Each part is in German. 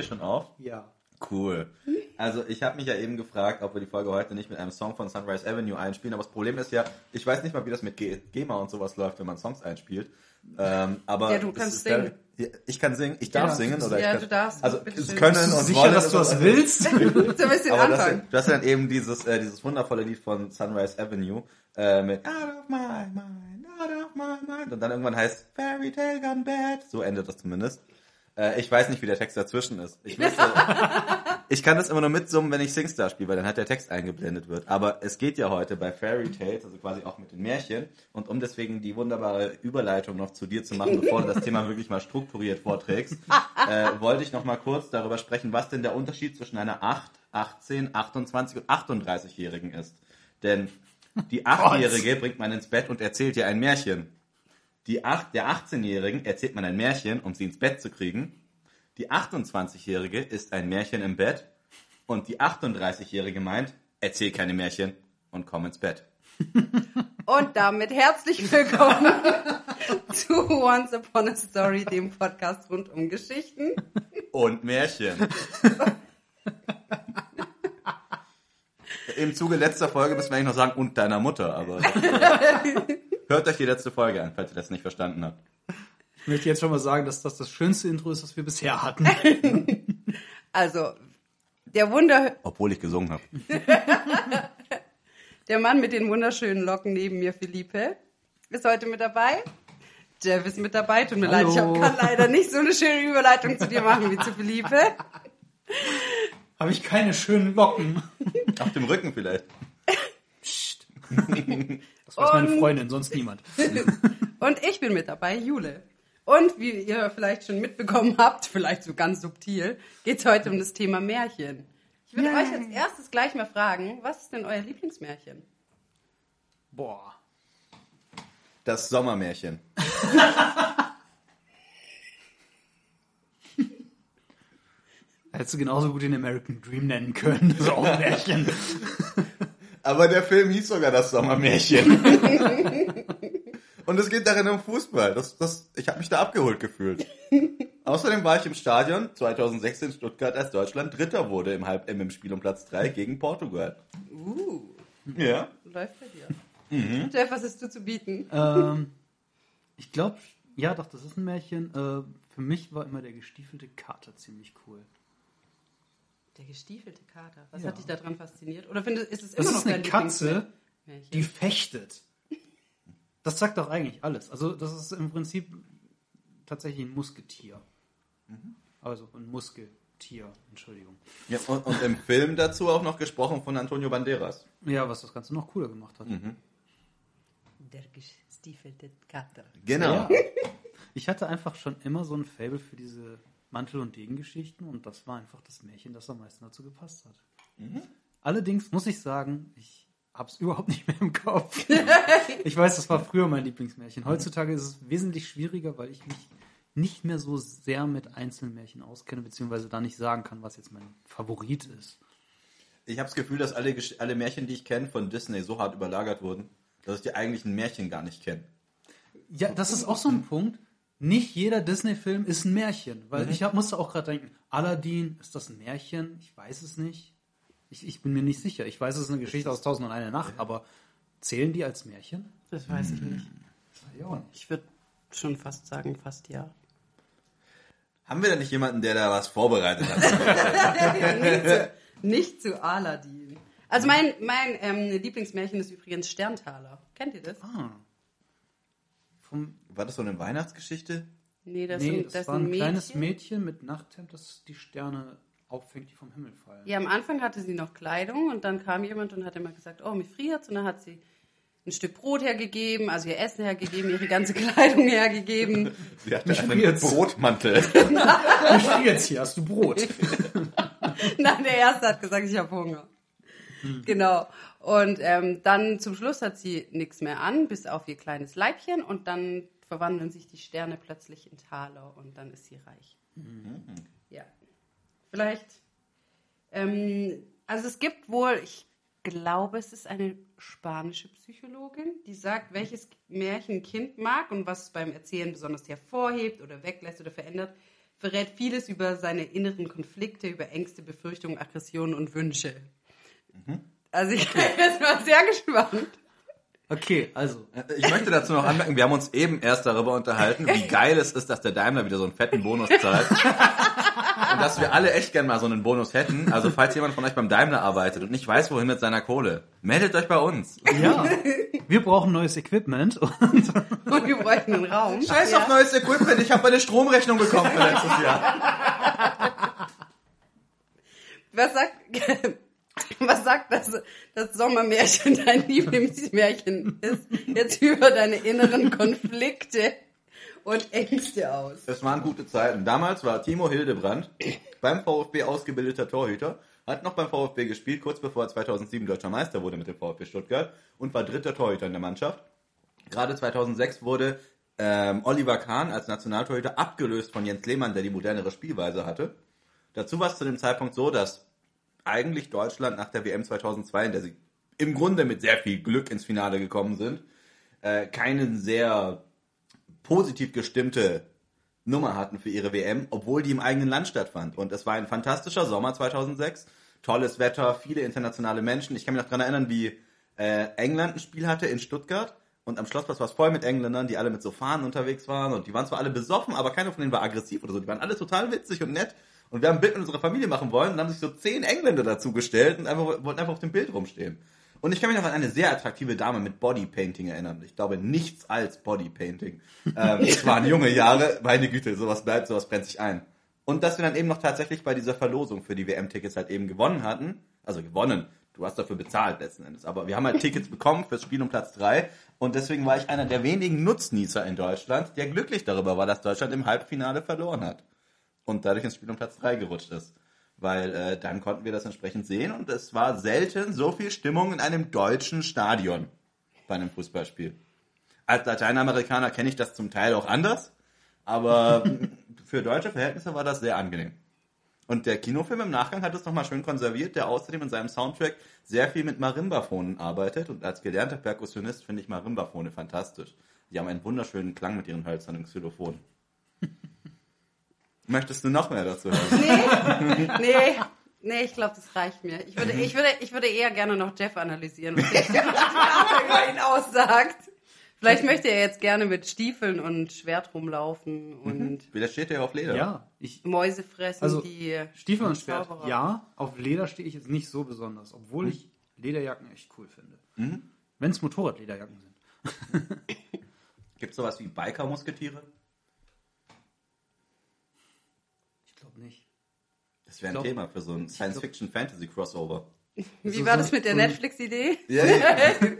wir schon auf? Ja. Cool. Also ich habe mich ja eben gefragt, ob wir die Folge heute nicht mit einem Song von Sunrise Avenue einspielen, aber das Problem ist ja, ich weiß nicht mal, wie das mit G GEMA und sowas läuft, wenn man Songs einspielt. Ähm, aber Ja, du kannst singen. Ja, Ich kann singen, ich darf Ja, singen oder ja, ich kann, du darfst. Also können du und sicher, wollen dass du das willst? So ein bisschen Aber das, du hast dann eben dieses, äh, dieses wundervolle Lied von Sunrise Avenue äh, mit Out of my mind, out of my mind und dann irgendwann heißt Fairy Tale Gone Bad. So endet das zumindest. Äh, ich weiß nicht, wie der Text dazwischen ist. Ich, müsste, ich kann das immer nur mitsummen, wenn ich Singstar spiele, weil dann halt der Text eingeblendet wird. Aber es geht ja heute bei Fairy Tales, also quasi auch mit den Märchen. Und um deswegen die wunderbare Überleitung noch zu dir zu machen, bevor du das Thema wirklich mal strukturiert vorträgst, äh, wollte ich noch mal kurz darüber sprechen, was denn der Unterschied zwischen einer 8, 18, 28 und 38-Jährigen ist. Denn die 8-Jährige bringt man ins Bett und erzählt ihr ein Märchen. Die 8, der 18-Jährigen erzählt man ein Märchen, um sie ins Bett zu kriegen. Die 28-Jährige ist ein Märchen im Bett. Und die 38-Jährige meint, erzähl keine Märchen und komm ins Bett. Und damit herzlich willkommen zu Once Upon a Story, dem Podcast rund um Geschichten. Und Märchen. Im Zuge letzter Folge müssen wir eigentlich noch sagen, und deiner Mutter, aber hört euch die letzte Folge an, falls ihr das nicht verstanden habt. Ich möchte jetzt schon mal sagen, dass das das schönste Intro ist, das wir bisher hatten. Also, der Wunder, Obwohl ich gesungen habe. der Mann mit den wunderschönen Locken neben mir, Philippe, ist heute mit dabei. Jeff ist mit dabei. Tut mir Hallo. leid, ich hab, kann leider nicht so eine schöne Überleitung zu dir machen wie zu Philippe. Habe ich keine schönen Locken. Auf dem Rücken vielleicht. Psst. Das weiß meine Und- Freundin, sonst niemand. Und ich bin mit dabei, Jule. Und wie ihr vielleicht schon mitbekommen habt, vielleicht so ganz subtil, geht es heute um das Thema Märchen. Ich würde euch als erstes gleich mal fragen, was ist denn euer Lieblingsmärchen? Boah. Das Sommermärchen. Hättest du genauso gut den American Dream nennen können. Das ist auch ein Märchen. Aber der Film hieß sogar das Sommermärchen. Und es geht darin um Fußball. Das, das, ich habe mich da abgeholt gefühlt. Außerdem war ich im Stadion 2016 in Stuttgart, als Deutschland Dritter wurde im Halb im Spiel um Platz 3 gegen Portugal. Uh, Ja. läuft bei dir. Jeff, was hast du zu bieten? ähm, ich glaube, ja, doch, das ist ein Märchen. Äh, für mich war immer der gestiefelte Kater ziemlich cool. Der gestiefelte Kater. Was Ja. hat dich daran fasziniert? Oder findest, ist es Das immer ist noch eine dein Katze, die fechtet. Das sagt doch eigentlich alles. Also, das ist im Prinzip tatsächlich ein Musketier. Also ein Muskeltier, Entschuldigung. ja und, und im Film dazu auch noch gesprochen von Antonio Banderas. Ja, was das Ganze noch cooler gemacht hat. Der gestiefelte Kater. Genau. Ja. Ich hatte einfach schon immer so ein Fable für diese Mantel- und Degengeschichten und das war einfach das Märchen, das am meisten dazu gepasst hat. Allerdings muss ich sagen, ich hab's überhaupt nicht mehr im Kopf. ich weiß, das war früher mein Lieblingsmärchen. Heutzutage ist es wesentlich schwieriger, weil ich mich nicht mehr so sehr mit einzelnen Märchen auskenne, beziehungsweise da nicht sagen kann, was jetzt mein Favorit ist. Ich habe das Gefühl, dass alle, alle Märchen, die ich kenne, von Disney so hart überlagert wurden, dass ich die eigentlichen Märchen gar nicht kenne. Ja, das ist auch so ein Punkt. Nicht jeder Disney-Film ist ein Märchen, weil ich hab, musste auch gerade denken, Aladdin, ist das ein Märchen? Ich weiß es nicht. Ich, ich bin mir nicht sicher. Ich weiß, es ist eine Geschichte aus Tausend und eine Nacht, aber zählen die als Märchen? Das weiß ich nicht. Ja, nicht. Ich würde schon fast sagen, fast ja. Haben wir da nicht jemanden, der da was vorbereitet hat? Nicht zu Aladdin. Also mein, mein ähm, Lieblingsmärchen ist übrigens Sterntaler. Kennt ihr das? Ah. Vom, War das so eine Weihnachtsgeschichte? Nee, das, nee, sind, das, das war ein Mädchen. kleines Mädchen mit Nachthemd, das die Sterne auffängt, die vom Himmel fallen. Ja, am Anfang hatte sie noch Kleidung und dann kam jemand und hat immer gesagt, oh, mir friert's. Und dann hat sie ein Stück Brot hergegeben, also ihr Essen hergegeben, ihre ganze Kleidung hergegeben. Sie hatte Mich einen friert's. Brotmantel. Ich stehe jetzt hier, hast du Brot? Nein, der Erste hat gesagt, ich habe Hunger. Genau. Und ähm, dann zum Schluss hat sie nichts mehr an, bis auf ihr kleines Leibchen und dann verwandeln sich die Sterne plötzlich in Taler und dann ist sie reich. Ja. Vielleicht. Ähm, also es gibt wohl, ich glaube, es ist eine spanische Psychologin, die sagt, welches Märchen ein Kind mag und was es beim Erzählen besonders hervorhebt oder weglässt oder verändert. verrät vieles über seine inneren Konflikte, über Ängste, Befürchtungen, Aggressionen und Wünsche. Also ich bin jetzt mal sehr gespannt. Okay, also. Ich möchte dazu noch anmerken, wir haben uns eben erst darüber unterhalten, wie geil es ist, dass der Daimler wieder so einen fetten Bonus zahlt. Und dass wir alle echt gern mal so einen Bonus hätten. Also falls jemand von euch beim Daimler arbeitet und nicht weiß, wohin mit seiner Kohle, meldet euch bei uns. Ja, wir brauchen neues Equipment. Und Und wir bräuchten einen Raum. Scheiß auf neues Equipment, ich habe meine Stromrechnung bekommen für letztes Jahr. Was sagt, was sagt das, das Sommermärchen, dein Lieblingsmärchen ist, jetzt über deine inneren Konflikte und Ängste aus? Es waren gute Zeiten. Damals war Timo Hildebrand beim VfB ausgebildeter Torhüter, hat noch beim VfB gespielt, kurz bevor er 2007 deutscher Meister wurde mit dem VfB Stuttgart und war dritter Torhüter in der Mannschaft. Gerade 2006 wurde ähm, Oliver Kahn als Nationaltorhüter abgelöst von Jens Lehmann, der die modernere Spielweise hatte. Dazu war es zu dem Zeitpunkt so, dass eigentlich Deutschland nach der WM 2002, in der sie im Grunde mit sehr viel Glück ins Finale gekommen sind, äh, keine sehr positiv gestimmte Nummer hatten für ihre WM, obwohl die im eigenen Land stattfand. Und es war ein fantastischer Sommer 2006. Tolles Wetter, viele internationale Menschen. Ich kann mich noch daran erinnern, wie äh, England ein Spiel hatte in Stuttgart. Und am Schlossplatz war es voll mit Engländern, die alle mit so Fahnen unterwegs waren. Und die waren zwar alle besoffen, aber keiner von denen war aggressiv oder so. Die waren alle total witzig und nett. Und wir haben ein Bild mit unserer Familie machen wollen und haben sich so zehn Engländer dazu gestellt und einfach, wollten einfach auf dem Bild rumstehen. Und ich kann mich noch an eine sehr attraktive Dame mit Bodypainting erinnern. Ich glaube, nichts als Bodypainting. Ähm, es waren junge Jahre, meine Güte, sowas bleibt, sowas brennt sich ein. Und dass wir dann eben noch tatsächlich bei dieser Verlosung für die WM-Tickets halt eben gewonnen hatten. Also gewonnen. Du hast dafür bezahlt letzten Endes. Aber wir haben halt Tickets bekommen fürs Spiel um Platz drei Und deswegen war ich einer der wenigen Nutznießer in Deutschland, der glücklich darüber war, dass Deutschland im Halbfinale verloren hat. Und dadurch ins Spiel um Platz drei gerutscht ist. Weil äh, dann konnten wir das entsprechend sehen und es war selten so viel Stimmung in einem deutschen Stadion bei einem Fußballspiel. Als Lateinamerikaner kenne ich das zum Teil auch anders, aber für deutsche Verhältnisse war das sehr angenehm. Und der Kinofilm im Nachgang hat es nochmal schön konserviert, der außerdem in seinem Soundtrack sehr viel mit Marimbafonen arbeitet. Und als gelernter Perkussionist finde ich Marimbafone fantastisch. Die haben einen wunderschönen Klang mit ihren hölzernen Xylophonen. Möchtest du noch mehr dazu hören? Nee, nee, ich glaube, das reicht mir. Ich würde, ich, würde, ich würde eher gerne noch Jeff analysieren, was der über ihn aussagt. Vielleicht möchte er jetzt gerne mit Stiefeln und Schwert rumlaufen und Wie das steht ja auf Leder. Ja, ich, Mäuse fressen, also die Stiefel und Schwert, Zauberer. ja. Auf Leder stehe ich jetzt nicht so besonders, obwohl ich Lederjacken echt cool finde. Wenn es Motorradlederjacken sind. Gibt es sowas wie Biker-Musketiere? Ich glaube nicht. Das wäre ein glaub- Thema für so ein Science-Fiction-Fantasy-Crossover. Wie war das mit der Netflix-Idee? Ja, ja.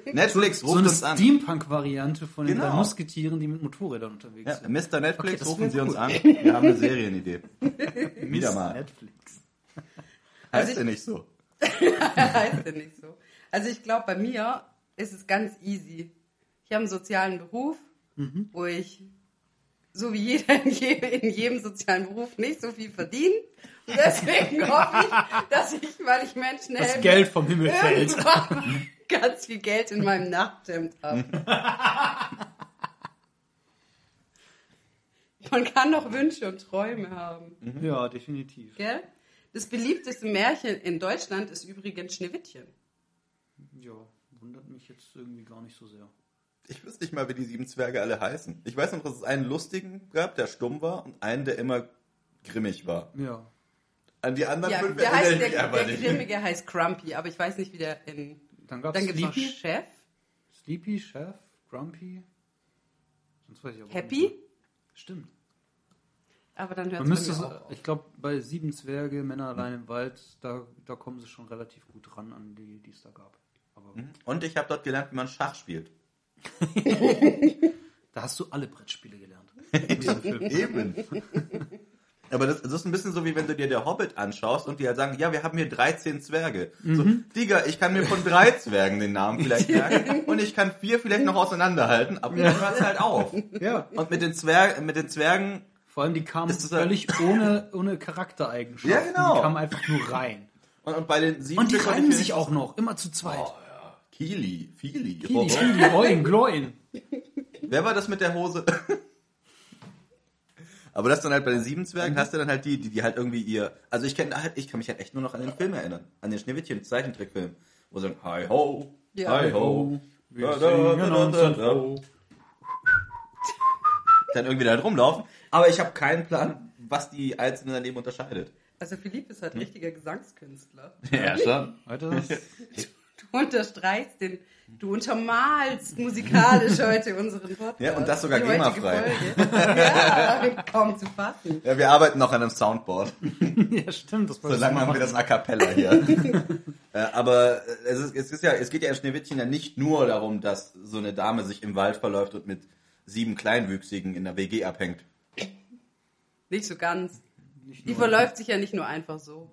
Netflix, So ruft eine uns an. Steampunk-Variante von den Genau. Musketieren, die mit Motorrädern unterwegs Ja, sind. Mr. Netflix, Okay, rufen Sie uns an. Wir haben eine Serienidee. Wieder mal. Netflix. Heißt ich- ja nicht so. heißt ja nicht so. Also ich glaube, bei mir ist es ganz easy. Ich habe einen sozialen Beruf, wo ich, so wie jeder in, je, in jedem sozialen Beruf, nicht so viel verdiene. Deswegen hoffe ich, dass ich, weil ich Menschen Das helfe, Geld vom Himmel fällt. ganz viel Geld in meinem Nachthemd habe. Man kann doch Wünsche und Träume haben. Ja, definitiv. Gell? Das beliebteste Märchen in Deutschland ist übrigens Schneewittchen. Ja, wundert mich jetzt irgendwie gar nicht so sehr. Ich wüsste nicht mal, wie die sieben Zwerge alle heißen. Ich weiß noch, dass es einen lustigen gab, der stumm war, und einen, der immer grimmig war. Ja. An die anderen Ja, fünf der, heißt, der, der nicht. Grimmige heißt Grumpy, aber ich weiß nicht, wie der in. Dann gab Dann es gibt es noch Sleepy, Chef, Sleepy, Chef, Grumpy. Sonst weiß ich aber Happy, nicht. Stimmt. aber dann hört Man es müsste, mir auch auf. ich glaube, bei Sieben Zwerge, Männer allein im Wald, da, da kommen sie schon relativ gut ran an die, die es da gab. Aber Und ich habe dort gelernt, wie man Schach spielt. da hast du alle Brettspiele gelernt. In diesem Film. Eben. Aber das, das ist ein bisschen so, wie wenn du dir der Hobbit anschaust und die halt sagen, ja, wir haben hier 13 Zwerge. So, Digga, ich kann mir von drei Zwergen den Namen vielleicht merken und ich kann vier vielleicht noch auseinanderhalten, aber dann hört's halt auf. Ja. Und mit den, Zwerg, mit den Zwergen, Vor allem, die kamen ein- völlig ohne, ohne Charaktereigenschaften. Ja, genau. Die kamen einfach nur rein. und, und bei den sieben Und die reimen sich auch noch, immer zu zweit. Oh, ja. Kili, Fili, Kili. Kili, Oin, Gloin. Wer war das mit der Hose? Aber das dann halt bei den sieben Zwergen hast du dann halt die, die, die halt irgendwie ihr, also ich kenne halt, ich kann mich halt echt nur noch an den Film erinnern, an den Schneewittchen Zeichentrickfilm, wo sie sagen, hi ho, Ja. hi ho, Wir da, da, da, dann irgendwie da rumlaufen. Aber ich habe keinen Plan, was die Einzelnen daneben unterscheidet. Also Philipp ist halt richtiger Gesangskünstler. Ja, schon. Heute ist Du unterstreichst den, du untermalst musikalisch heute unseren Podcast. Ja, und das sogar GEMA-frei. Ja, kaum zu fassen. Ja, wir arbeiten noch an einem Soundboard. ja, stimmt. Das So lange haben wir das A Cappella hier. äh, aber äh, es, ist, es, ist ja, es geht ja in Schneewittchen ja nicht nur darum, dass so eine Dame sich im Wald verläuft und mit sieben Kleinwüchsigen in der WG abhängt. Nicht so ganz. Nicht Die verläuft sich ja nicht nur einfach so.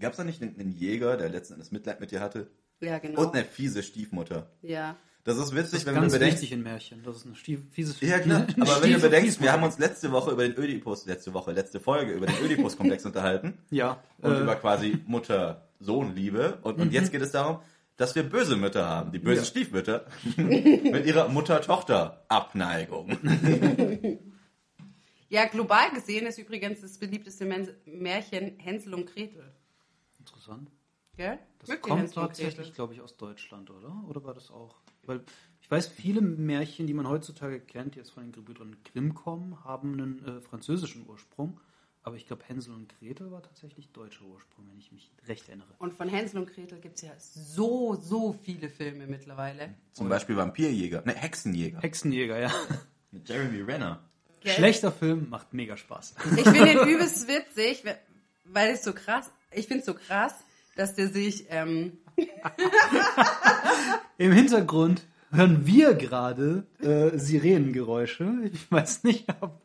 Gab es da nicht einen, einen Jäger, der letzten Endes Mitleid mit dir hatte? Ja, genau. Und eine fiese Stiefmutter. ja. Das ist witzig, Das ist wenn du ganz bedenkst. wichtig in Märchen. Das ist eine stief, fieses Ja, klar. eine Aber wenn du bedenkst, wir haben uns letzte Woche über den Ödipus, letzte Woche, letzte Folge über den Ödipus-Komplex unterhalten. Ja. Und äh, über quasi Mutter-Sohn-Liebe. Und, und jetzt geht es darum, dass wir böse Mütter haben. Die bösen Ja. Stiefmütter. mit ihrer Mutter-Tochter-Abneigung. Ja, global gesehen ist übrigens das beliebteste Märchen Hänsel und Gretel. Interessant. Gell? Das Mögt kommt tatsächlich, glaube ich, aus Deutschland, oder? Oder war das auch? Weil ich weiß, viele Märchen, die man heutzutage kennt, die jetzt von den Gebrüdern Grimm kommen, haben einen äh, französischen Ursprung. Aber ich glaube, Hänsel und Gretel war tatsächlich deutscher Ursprung, wenn ich mich recht erinnere. Und von Hänsel und Gretel gibt es ja so, so viele Filme mittlerweile. Zum Beispiel Vampirjäger. Ne, Hexenjäger. Hexenjäger, ja. Mit Jeremy Renner. Gell? Schlechter Film, macht mega Spaß. Ich finde ihn übelst witzig, weil es so krass, ich finde es so krass, dass der sich, ähm, Im Hintergrund hören wir gerade äh, Sirenengeräusche. Ich weiß nicht, ob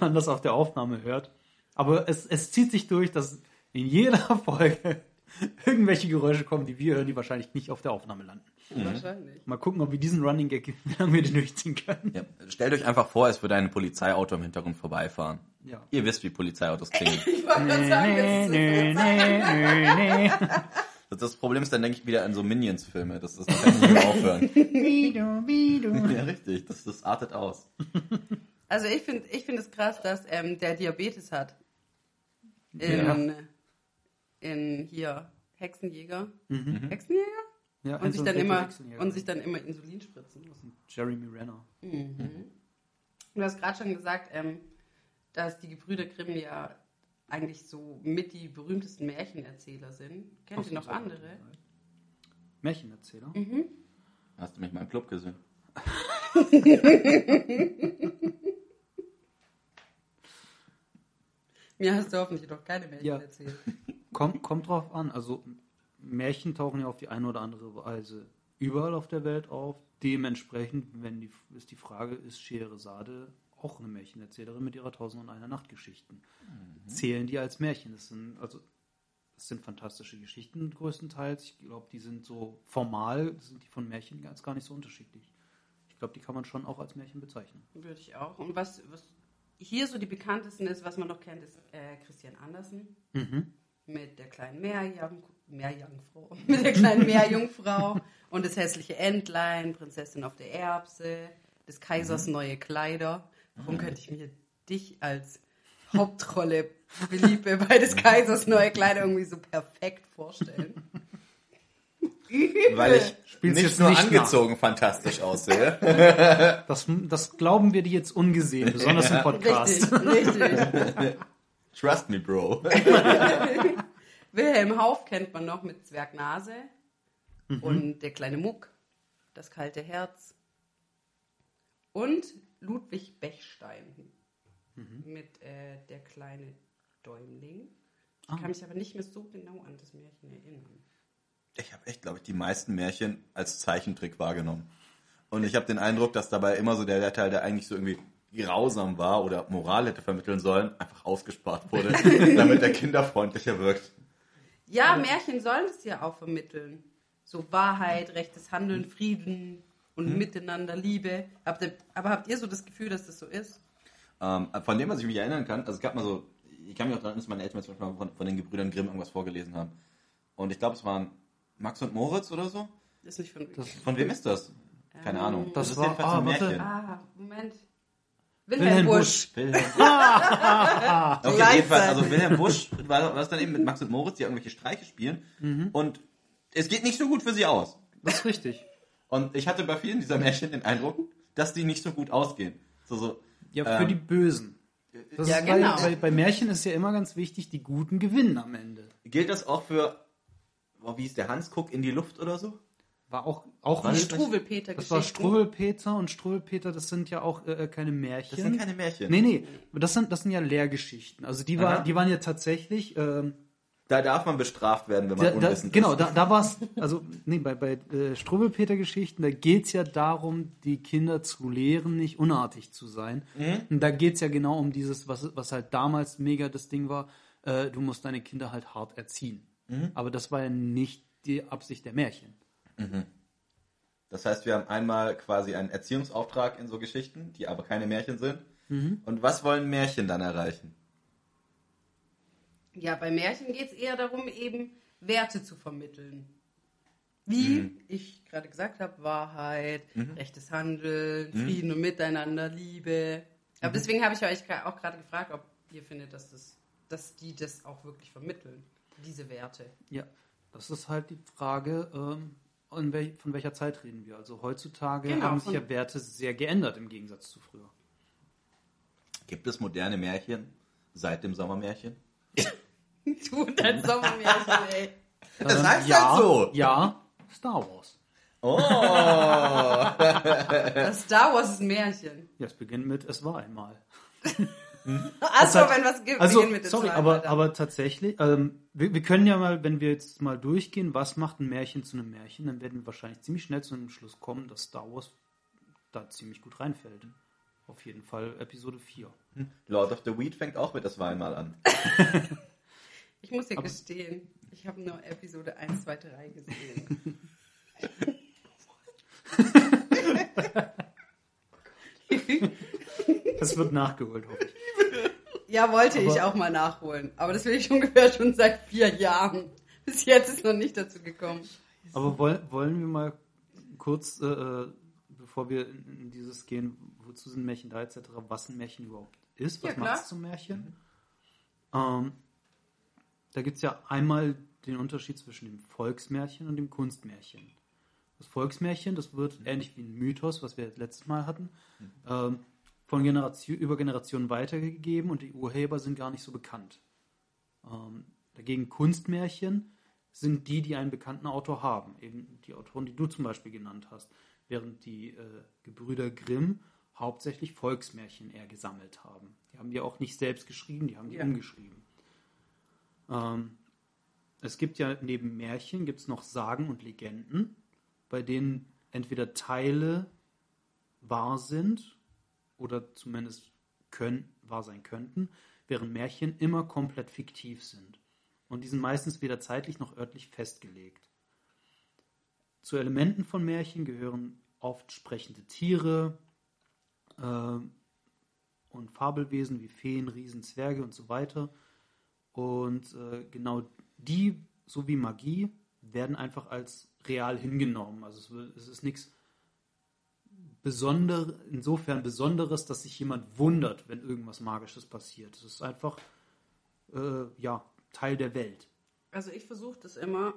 man das auf der Aufnahme hört. Aber es, es zieht sich durch, dass in jeder Folge irgendwelche Geräusche kommen, die wir hören, die wahrscheinlich nicht auf der Aufnahme landen. wahrscheinlich. Mal gucken, ob wir diesen Running Gag, wie lange wir den durchziehen können. Ja, stellt euch einfach vor, es würde ein Polizeiauto im Hintergrund vorbeifahren. Ja. Ihr wisst, wie Polizeiautos klingen. Ich wollte gerade sagen, das Nee, nee, nee, nee. Das, Problem ist, dann denke ich wieder an so Minions-Filme. Das, das kann nicht mehr aufhören. Bidu, bidu. ja, richtig. Das, das artet aus. Also ich finde ich finde es krass, dass ähm, der Diabetes hat. In, Ja. in hier Hexenjäger. Mhm. Hexenjäger? Ja, Und sich, dann immer, Hexenjäger. und sich dann immer Insulin spritzen muss. Jeremy Renner. Du hast gerade schon gesagt, ähm, dass die Gebrüder Grimm ja eigentlich so mit die berühmtesten Märchenerzähler sind. Kennt ihr noch andere? Märchenerzähler. Hast du mich mal im Club gesehen? Mir hast du hoffentlich noch keine Märchen Ja. erzählt. Kommt, kommt drauf an. Also Märchen tauchen ja auf die eine oder andere Weise überall auf der Welt auf. Dementsprechend, wenn die, ist die Frage, ist Scheherazade auch eine Märchenerzählerin mit ihrer Tausend und einer Nachtgeschichten? Zählen die als Märchen? Das sind, also, das sind fantastische Geschichten größtenteils. Ich glaube, die sind so formal, sind die von Märchen ganz gar nicht so unterschiedlich. Ich glaube, die kann man schon auch als Märchen bezeichnen. Würde ich auch. Und was, was hier so die bekanntesten ist, was man noch kennt, ist äh, Christian Andersen mit der kleinen Meerjung, Meerjungfrau, mit der kleinen Meerjungfrau und das hässliche Entlein, Prinzessin auf der Erbse, des Kaisers neue Kleider. Warum könnte ich mir dich als Hauptrolle Philippe bei des Kaisers neue Kleider irgendwie so perfekt vorstellen? Weil ich Spiel's nicht jetzt nur nicht angezogen fantastisch aussehe. Das, das glauben wir dir jetzt ungesehen, besonders im Podcast. Richtig, richtig. Trust me, Bro. Wilhelm Hauff kennt man noch mit Zwergnase und der kleine Muck, das kalte Herz und Ludwig Bechstein mit äh, der kleine Däumling. Ich kann mich aber nicht mehr so genau an das Märchen erinnern. Ich habe echt, glaube ich, die meisten Märchen als Zeichentrick wahrgenommen. Und ich habe den Eindruck, dass dabei immer so der, der Teil, der eigentlich so irgendwie grausam war oder Moral hätte vermitteln sollen, einfach ausgespart wurde, damit er kinderfreundlicher wirkt. Ja, Märchen sollen es ja auch vermitteln. So Wahrheit, rechtes Handeln, Frieden und Miteinander, Liebe. Habt ihr, aber habt ihr so das Gefühl, dass das so ist? Ähm, von dem, was ich mich erinnern kann, also es gab mal so, ich kann mich auch daran erinnern, dass meine Eltern mir zum Beispiel von, von den Gebrüdern Grimm irgendwas vorgelesen haben. Und ich glaube, es waren Max und Moritz oder so. Das ist nicht von Das- Von wem ist das? Keine Ahnung. Das ist war- jedenfalls ein ah, warte. Märchen. Ah, Moment. Wilhelm Busch. Wilhelm okay, Gleichzeitig. jedenfalls, also Wilhelm Busch war was dann eben mit Max und Moritz, die irgendwelche Streiche spielen. Mhm. Und es geht nicht so gut für sie aus. Das ist richtig. Und ich hatte bei vielen dieser Märchen den Eindruck, dass die nicht so gut ausgehen. So, so, Ja, für Ähm, die Bösen. Das Ja, ist, genau. weil, weil bei Märchen ist ja immer ganz wichtig, die Guten gewinnen am Ende. gilt das auch für, oh, wie ist der Hans, guck in die Luft oder so? War auch, auch ein Struwelpeter Das war. Struwelpeter und Struwelpeter, das sind ja auch äh, keine Märchen. Das sind keine Märchen. Nee, nee, das sind, das sind ja Lehrgeschichten. Also die, war, Aha. die waren ja tatsächlich. Ähm, Da darf man bestraft werden, wenn man da, da, unwissend genau, ist. da, da war es. Also, nee, bei, bei äh, Struwelpeter-Geschichten, da geht es ja darum, die Kinder zu lehren, nicht unartig zu sein. Mhm. Und da geht es ja genau um dieses, was, was halt damals mega das Ding war: äh, du musst deine Kinder halt hart erziehen. Mhm. Aber das war ja nicht die Absicht der Märchen. Das heißt, wir haben einmal quasi einen Erziehungsauftrag in so Geschichten, die aber keine Märchen sind. Mhm. Und was wollen Märchen dann erreichen? Ja, bei Märchen geht es eher darum, eben Werte zu vermitteln. Wie ich gerade gesagt habe, Wahrheit, rechtes Handeln, Frieden und Miteinander, Liebe. Aber deswegen habe ich euch auch gerade gefragt, ob ihr findet, dass, das, dass die das auch wirklich vermitteln, diese Werte. Ja, das ist halt die Frage, ähm, wel von welcher Zeit reden wir. Also heutzutage Genau, haben sich ja Werte sehr geändert im Gegensatz zu früher. Gibt es moderne Märchen seit dem Sommermärchen? Du und dein Sommermärchen, ey. Das heißt ja, halt so. Ja, Star Wars. Oh, Das Star Wars ist ein Märchen. Ja, es beginnt mit Es war einmal. Achso, wenn was gibt, Also, beginnen mit dem sorry, aber, Alter. aber tatsächlich, ähm, wir, wir können ja mal, wenn wir jetzt mal durchgehen, was macht ein Märchen zu einem Märchen, dann werden wir wahrscheinlich ziemlich schnell zu einem Schluss kommen, dass Star Wars da ziemlich gut reinfällt. Auf jeden Fall Episode 4. Lord of the Weed fängt auch mit das Wahl mal an. Ich muss dir gestehen, ich habe nur Episode 1, 2, 3 gesehen. Das wird nachgeholt, hoffe ich. Ja, wollte ich Aber- auch mal nachholen. Aber das will ich ungefähr schon seit vier Jahren. Bis jetzt ist noch nicht dazu gekommen. Aber woll, wollen wir mal kurz, äh, äh, bevor wir in, dieses gehen, wozu sind Märchen da etc., was ein Märchen überhaupt ist, was Ja, macht es zum Märchen? Ähm, da gibt es ja einmal den Unterschied zwischen dem Volksmärchen und dem Kunstmärchen. Das Volksmärchen, das wird ähnlich wie ein Mythos, was wir letztes Mal hatten, ähm, von Generation, über Generationen weitergegeben und die Urheber sind gar nicht so bekannt. Ähm, dagegen Kunstmärchen sind die, die einen bekannten Autor haben. Eben die Autoren, die du zum Beispiel genannt hast. Während die äh, Gebrüder Grimm hauptsächlich Volksmärchen eher gesammelt haben. Die haben die auch nicht selbst geschrieben, die haben die Ja. umgeschrieben. Ähm, es gibt ja neben Märchen gibt es noch Sagen und Legenden, bei denen entweder Teile wahr sind oder zumindest können, wahr sein könnten, während Märchen immer komplett fiktiv sind. Und die sind meistens weder zeitlich noch örtlich festgelegt. Zu Elementen von Märchen gehören oft sprechende Tiere äh, und Fabelwesen wie Feen, Riesen, Zwerge und so weiter. Und äh, genau die, so wie Magie, werden einfach als real hingenommen. Also es, es ist nichts Besonder, insofern Besonderes, dass sich jemand wundert, wenn irgendwas Magisches passiert. Es ist einfach äh, ja, Teil der Welt. Also ich versuche das immer,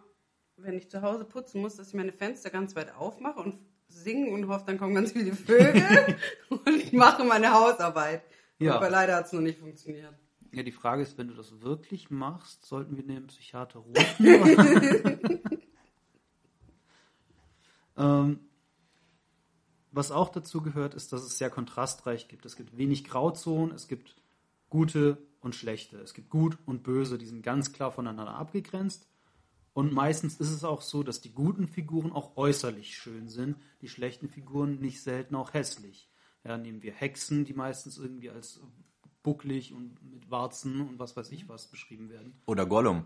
wenn ich zu Hause putzen muss, dass ich meine Fenster ganz weit aufmache und singe und hoffe, dann kommen ganz viele Vögel und ich mache meine Hausarbeit. Ja. Aber leider hat es noch nicht funktioniert. Ja, die Frage ist, wenn du das wirklich machst, sollten wir den Psychiater rufen? ähm, was auch dazu gehört, ist, dass es sehr kontrastreich gibt. Es gibt wenig Grauzonen, es gibt gute und schlechte. Es gibt gut und böse, die sind ganz klar voneinander abgegrenzt. Und meistens ist es auch so, dass die guten Figuren auch äußerlich schön sind, die schlechten Figuren nicht selten auch hässlich. Ja, nehmen wir Hexen, die meistens irgendwie als bucklig und mit Warzen und was weiß ich was beschrieben werden. Oder Gollum,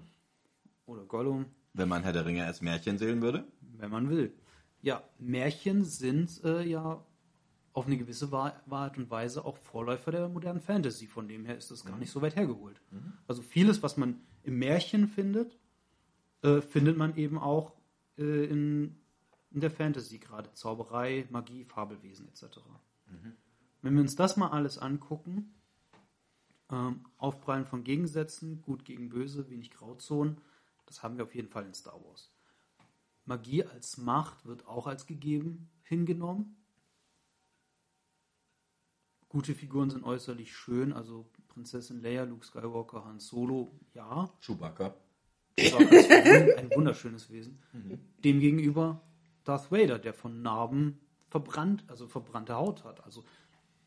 Oder Gollum, wenn man Herr der Ringe als Märchen sehen würde. wenn man will. Ja, Märchen sind äh, ja auf eine gewisse Wa- Art und Weise auch Vorläufer der modernen Fantasy. Von dem her ist das gar nicht so weit hergeholt. Also vieles, was man im Märchen findet, äh, findet man eben auch äh, in, in der Fantasy, gerade Zauberei, Magie, Fabelwesen etc. Wenn wir uns das mal alles angucken, ähm, Aufprallen von Gegensätzen, gut gegen böse, wenig Grauzonen, das haben wir auf jeden Fall in Star Wars. Magie als Macht wird auch als gegeben hingenommen. Gute Figuren sind äußerlich schön, also Prinzessin Leia, Luke Skywalker, Han Solo, ja. Chewbacca. Chewbacca ist ein wunderschönes Wesen. Demgegenüber Darth Vader, der von Narben verbrannt, also verbrannte Haut hat. Also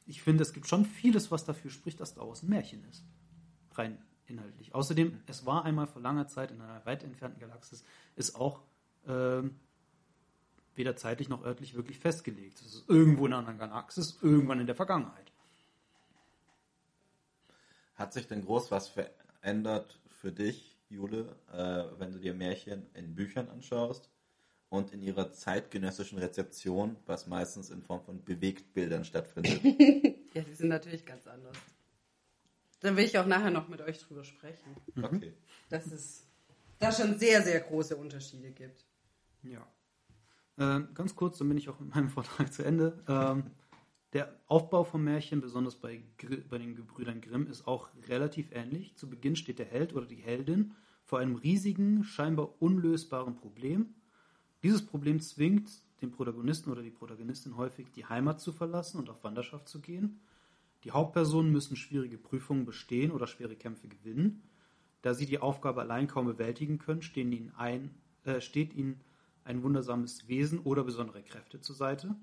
ich finde, es gibt schon vieles, was dafür spricht, dass Star Wars ein Märchen ist. Rein inhaltlich. Außerdem, es war einmal vor langer Zeit in einer weit entfernten Galaxis, ist auch ähm, weder zeitlich noch örtlich wirklich festgelegt. Es ist irgendwo in einer anderen Galaxis, irgendwann in der Vergangenheit. Hat sich denn groß was verändert für dich, Jule, äh, wenn du dir Märchen in Büchern anschaust und in ihrer zeitgenössischen Rezeption, was meistens in Form von Bewegtbildern stattfindet? Ja, die sind natürlich ganz anders. Da will ich auch nachher noch mit euch drüber sprechen. Okay. Dass es da schon sehr, sehr große Unterschiede gibt. Ja. Ähm, ganz kurz, dann bin ich auch mit meinem Vortrag zu Ende. Ähm, der Aufbau von Märchen, besonders bei, Gr bei den Gebrüdern Grimm, ist auch relativ ähnlich. Zu Beginn steht der Held oder die Heldin vor einem riesigen, scheinbar unlösbaren Problem. Dieses Problem zwingt den Protagonisten oder die Protagonistin häufig, die Heimat zu verlassen und auf Wanderschaft zu gehen. Die Hauptpersonen müssen schwierige Prüfungen bestehen oder schwere Kämpfe gewinnen. Da sie die Aufgabe allein kaum bewältigen können, ihnen ein, äh, steht ihnen ein wundersames Wesen oder besondere Kräfte zur Seite.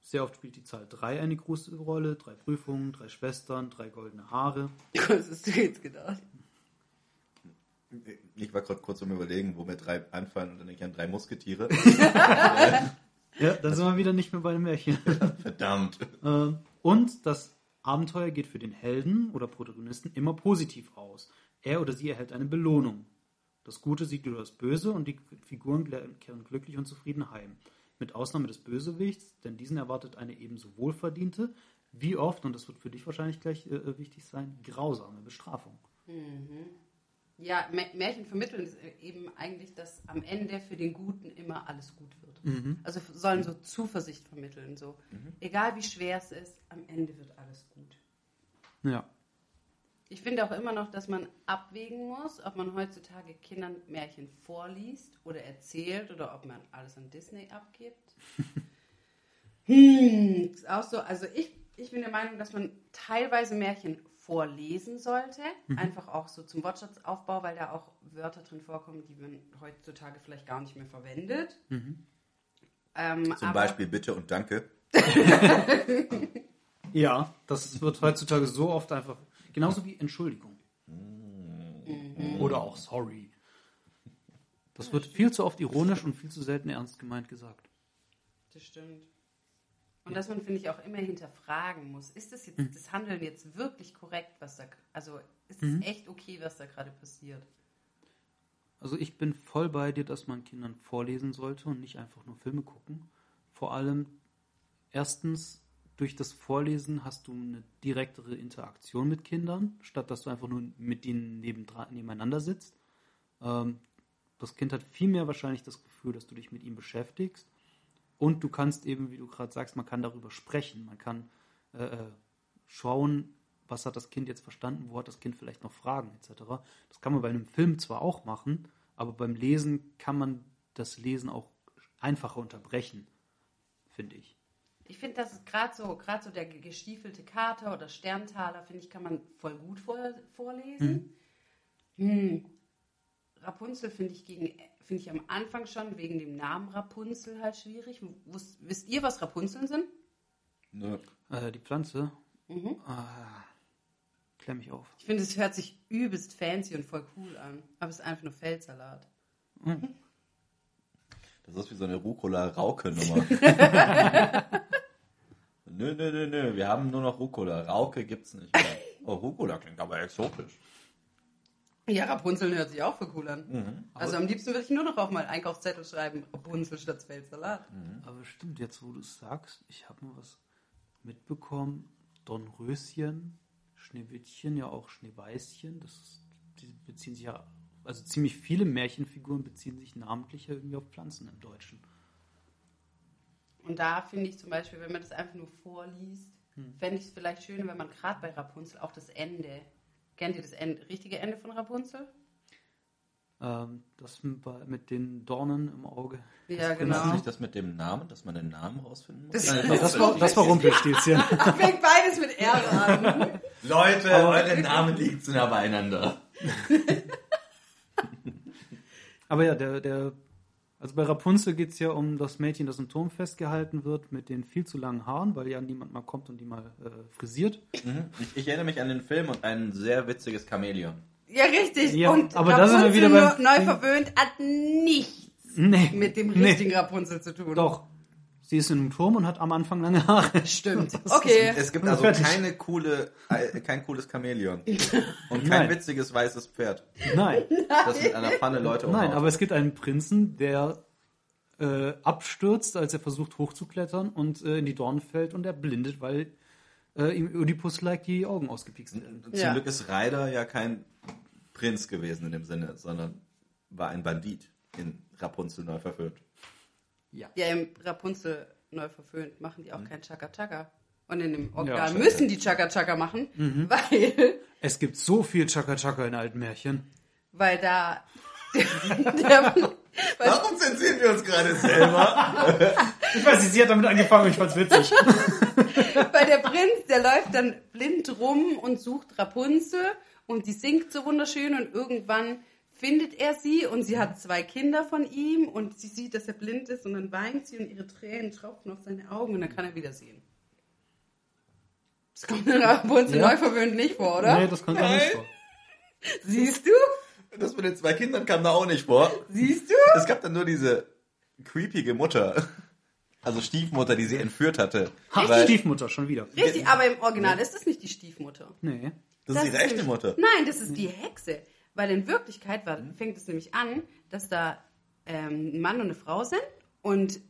Sehr oft spielt die Zahl 3 eine große Rolle. Drei Prüfungen, drei Schwestern, drei goldene Haare. Was hast du jetzt gedacht? Ich war gerade kurz am überlegen, wo mir drei anfallen und dann denke ich an drei Musketiere. Ja, dann sind wir wieder nicht mehr bei dem Märchen. Verdammt. Äh, Und das Abenteuer geht für den Helden oder Protagonisten immer positiv aus. Er oder sie erhält eine Belohnung. Das Gute siegt über das Böse und die Figuren kehren glücklich und zufrieden heim. Mit Ausnahme des Bösewichts, denn diesen erwartet eine ebenso wohlverdiente, wie oft, und das wird für dich wahrscheinlich gleich äh, wichtig sein, grausame Bestrafung. Ja, Mä- Märchen vermitteln ist eben eigentlich, dass am Ende für den Guten immer alles gut wird. Also f- sollen so Zuversicht vermitteln. So, egal wie schwer es ist, am Ende wird alles gut. Ja. Ich finde auch immer noch, dass man abwägen muss, ob man heutzutage Kindern Märchen vorliest oder erzählt oder ob man alles an Disney abgibt. hm, ist auch so. Also ich, ich bin der Meinung, dass man teilweise Märchen vorlesen sollte. Einfach auch so zum Wortschatzaufbau, weil da auch Wörter drin vorkommen, die man heutzutage vielleicht gar nicht mehr verwendet. Ähm, Zum aber- Beispiel Bitte und Danke. Ja, das wird heutzutage so oft einfach, genauso wie Entschuldigung. Oder auch sorry. Das wird viel zu oft ironisch und viel zu selten ernst gemeint gesagt. Das stimmt. Und dass man, finde ich, auch immer hinterfragen muss, ist das jetzt, das Handeln jetzt wirklich korrekt, was da, also ist es echt okay, was da gerade passiert? Also ich bin voll bei dir, dass man Kindern vorlesen sollte und nicht einfach nur Filme gucken. Vor allem erstens durch das Vorlesen hast du eine direktere Interaktion mit Kindern, statt dass du einfach nur mit ihnen nebeneinander sitzt. Ähm, das Kind hat viel mehr wahrscheinlich das Gefühl, dass du dich mit ihm beschäftigst. Und du kannst eben, wie du gerade sagst, man kann darüber sprechen. Man kann äh, äh, schauen, was hat das Kind jetzt verstanden, wo hat das Kind vielleicht noch Fragen etc. Das kann man bei einem Film zwar auch machen, aber beim Lesen kann man das Lesen auch einfacher unterbrechen, finde ich. Ich finde, das ist gerade so, gerade so der gestiefelte Kater oder Sterntaler, finde ich, kann man voll gut vor, vorlesen. Hm. Rapunzel finde ich gegen, finde ich am Anfang schon wegen dem Namen Rapunzel halt schwierig. Wus, wisst ihr, was Rapunzeln sind? Nö. Äh, die Pflanze, ah, klär mich auf. Ich finde, es hört sich übelst fancy und voll cool an, aber es ist einfach nur Feldsalat. Das ist wie so eine Rucola-Rauke-Nummer. nö, nö, nö, nö. Wir haben nur noch Rucola. Rauke gibt's nicht mehr. Oh, Rucola klingt aber exotisch. Ja, Rapunzeln hört sich auch voll cool an. Also am liebsten würde ich nur noch auf meinen Einkaufszettel schreiben, Rapunzel statt Feldsalat. Aber stimmt, jetzt wo du es sagst, ich habe mal was mitbekommen. Dornröschen, Schneewittchen, ja auch Schneeweißchen, das ist, die beziehen sich ja, also ziemlich viele Märchenfiguren beziehen sich namentlich irgendwie auf Pflanzen im Deutschen. Und da finde ich zum Beispiel, wenn man das einfach nur vorliest, fände ich es vielleicht schön, wenn man gerade bei Rapunzel auch das Ende, kennt ihr das Ende, richtige Ende von Rapunzel? Ähm, das mit den Dornen im Auge. Ja, Ist genau. das nicht das mit dem Namen, dass man den Namen rausfinden muss? Das- Nein, das, war, das war Rumpelstilzchen. Fängt beides mit R an. Leute, Aber- eure Namen liegen zu nah beieinander. Aber ja, der, der, also bei Rapunzel geht es ja um das Mädchen, das im Turm festgehalten wird mit den viel zu langen Haaren, weil ja niemand mal kommt und die mal äh, frisiert. Mhm. Ich, ich erinnere mich an den Film und ein sehr witziges Chamäleon. Ja, richtig. Ja, Und aber da sind wir wieder Rapunzel beim- neu verwöhnt hat nichts Nee. mit dem nee. richtigen Rapunzel zu tun. Doch. Sie ist in einem Turm und hat am Anfang lange Haare. Stimmt. Okay. Es gibt also keine coole, äh, kein cooles Chamäleon. Und kein Nein. witziges weißes Pferd, Nein. das mit einer Pfanne Leute Nein, umhaut. aber es gibt einen Prinzen, der äh, abstürzt, als er versucht hochzuklettern und äh, in die Dornen fällt und er blindet, weil äh, ihm Oedipus-like die Augen ausgepikst werden. Zum Ja. Glück ist Ryder ja kein Prinz gewesen in dem Sinne, sondern war ein Bandit in Rapunzel neu verfilmt. Ja, im Rapunzel neu verföhnt machen die auch kein Chaka Chaka. Und in dem Original Ja, Mhm. müssen die Chaka Chaka machen, weil, Es gibt so viel Chaka-Chaka in alten Märchen. weil da der, weil, Warum zensieren wir uns gerade selber? Ich weiß nicht, sie hat damit angefangen und ich fand's witzig. weil der Prinz, der läuft dann blind rum und sucht Rapunzel und die singt so wunderschön und irgendwann findet er sie und sie hat zwei Kinder von ihm und sie sieht, dass er blind ist und dann weint sie und ihre Tränen tropfen auf seine Augen und dann kann er wieder sehen. Das kommt in Rapunzel Ja. neu verwöhnt nicht vor, oder? Nee, das kommt auch nicht Nein. vor. Siehst du? Das mit den zwei Kindern kam da auch nicht vor. Siehst du? Es gab dann nur diese creepige Mutter, also Stiefmutter, die sie entführt hatte. Ha, Weil- Stiefmutter, schon wieder. Richtig, aber im Original ist das nicht die Stiefmutter. Nee. das ist ihre echte Mutter. Nein, das ist die Hexe. Weil in Wirklichkeit war, fängt es nämlich an, dass da ähm, ein Mann und eine Frau sind und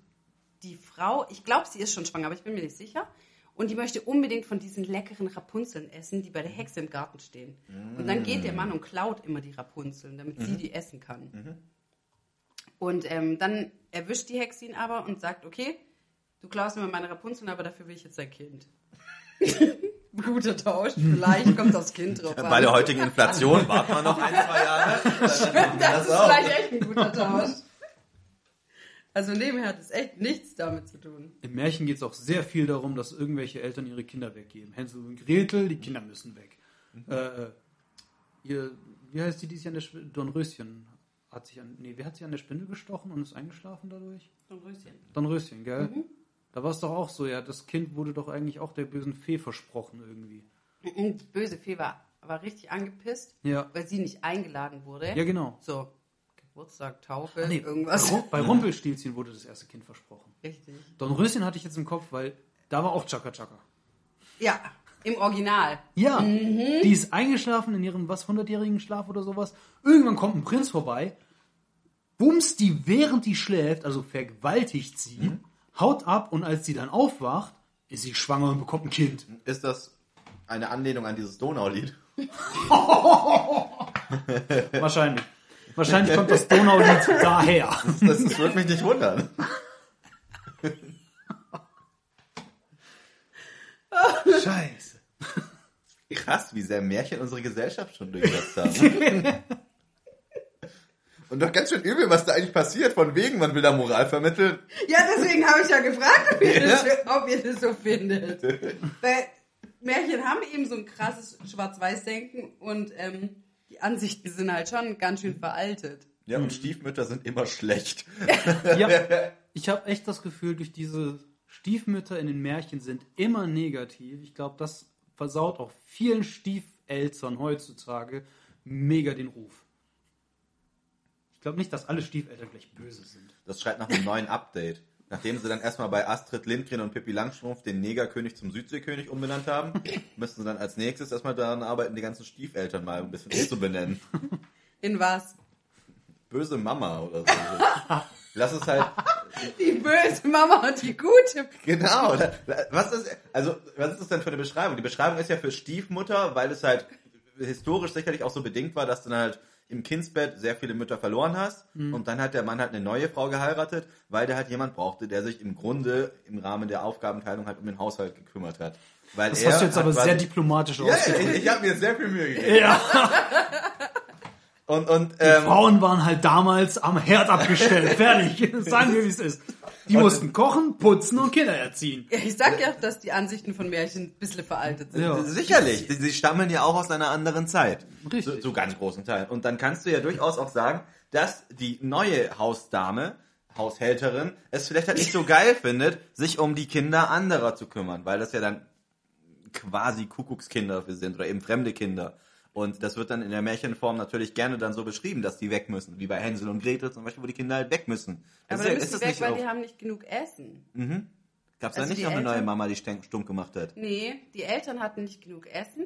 die Frau, ich glaube, sie ist schon schwanger, aber ich bin mir nicht sicher. Und die möchte unbedingt von diesen leckeren Rapunzeln essen, die bei der Hexe im Garten stehen. Und dann geht der Mann und klaut immer die Rapunzeln, damit sie die essen kann. Und ähm, dann erwischt die Hexe ihn aber und sagt, okay, du klaust mir meine Rapunzeln, aber dafür will ich jetzt dein Kind. Guter Tausch, vielleicht kommt aufs Kind drauf an. Bei der heutigen Inflation warten wir noch ein, zwei Jahre. Dann Das ist auch. vielleicht echt ein guter Tausch. Also nebenher hat es echt nichts damit zu tun. Im Märchen geht es auch sehr viel darum, dass irgendwelche Eltern ihre Kinder weggeben. Hänsel und Gretel, die Kinder müssen weg. Äh, äh, ihr, wie heißt die, die sich an der Spindel, Dornröschen hat sich an, nee, wer hat sich an der Spindel gestochen und ist eingeschlafen dadurch? So ein Röschen. Dornröschen, gell? Mhm. Da war es doch auch so, ja, das Kind wurde doch eigentlich auch der bösen Fee versprochen irgendwie. Die böse Fee war, war richtig angepisst, Ja. weil sie nicht eingeladen wurde. Ja, genau. So, Geburtstag, Taufe, Ah, nee, irgendwas. Bei, Rum- bei Rumpelstilzchen wurde das erste Kind versprochen. Richtig. Dornröschen hatte ich jetzt im Kopf, weil da war auch Chaka Chaka. Ja, im Original. Ja, Mhm. die ist eingeschlafen in ihrem, was, 100-jährigen Schlaf oder sowas. Irgendwann kommt ein Prinz vorbei, bumst die, während die schläft, also vergewaltigt sie, Mhm. Haut ab und als sie dann aufwacht, ist sie schwanger und bekommt ein Kind. Ist das eine Anlehnung an dieses Donaulied? Wahrscheinlich. Wahrscheinlich kommt das Donaulied daher. Das, das würde mich nicht wundern. Scheiße. Krass, wie sehr Märchen unsere Gesellschaft schon durchsetzt haben. Und doch ganz schön übel, was da eigentlich passiert. Von wegen, man will da Moral vermitteln. Ja, deswegen habe ich ja gefragt, ob ihr, Ja. das, ob ihr das so findet. Weil Märchen haben eben so ein krasses Schwarz-Weiß-Denken und ähm, die Ansichten sind halt schon ganz schön veraltet. Ja, und Stiefmütter sind immer schlecht. Ja, ich habe echt das Gefühl, durch diese Stiefmütter in den Märchen sind immer negativ. Ich glaube, das versaut auch vielen Stiefeltern heutzutage mega den Ruf. Ich glaube nicht, dass alle Stiefeltern gleich böse sind. Das schreit nach einem neuen Update. Nachdem sie dann erstmal bei Astrid Lindgren und Pippi Langstrumpf den Negerkönig zum Südseekönig umbenannt haben, müssten sie dann als nächstes erstmal daran arbeiten, die ganzen Stiefeltern mal ein bisschen umzubenennen. In was? Böse Mama oder so. Lass es halt, Die böse Mama und die gute. genau. Was ist, also, was ist das denn für eine Beschreibung? Die Beschreibung ist ja für Stiefmutter, weil es halt historisch sicherlich auch so bedingt war, dass dann halt im Kindsbett sehr viele Mütter verloren hast Mhm. und dann hat der Mann halt eine neue Frau geheiratet, weil der halt jemand brauchte, der sich im Grunde im Rahmen der Aufgabenteilung halt um den Haushalt gekümmert hat. Weil Das hast du jetzt aber sehr diplomatisch Ja, ausgedrückt. ich, ich habe mir sehr viel Mühe gegeben. Ja. Und, und ähm, Frauen waren halt damals am Herd abgestellt. Fertig. Sagen wir, wie es ist. Die mussten kochen, putzen und Kinder erziehen. Ja, ich sag ja, dass die Ansichten von Märchen ein bisschen veraltet sind. Ja. Sicherlich, sie- sie stammen ja auch aus einer anderen Zeit. Richtig. Zu, zu ganz großen Teilen. Und dann kannst du ja durchaus auch sagen, dass die neue Hausdame, Haushälterin, es vielleicht halt nicht so geil findet, sich um die Kinder anderer zu kümmern, weil das ja dann quasi Kuckuckskinder für sind oder eben fremde Kinder. Und das wird dann in der Märchenform natürlich gerne dann so beschrieben, dass die weg müssen, wie bei Hänsel und Gretel zum Beispiel, wo die Kinder halt weg müssen. Das Aber ist, müssen ist die das weg, nicht weil auch, die haben nicht genug Essen. gab's da also nicht die noch eine neue Eltern- Mama, die stumm gemacht hat? Nee, die Eltern hatten nicht genug Essen.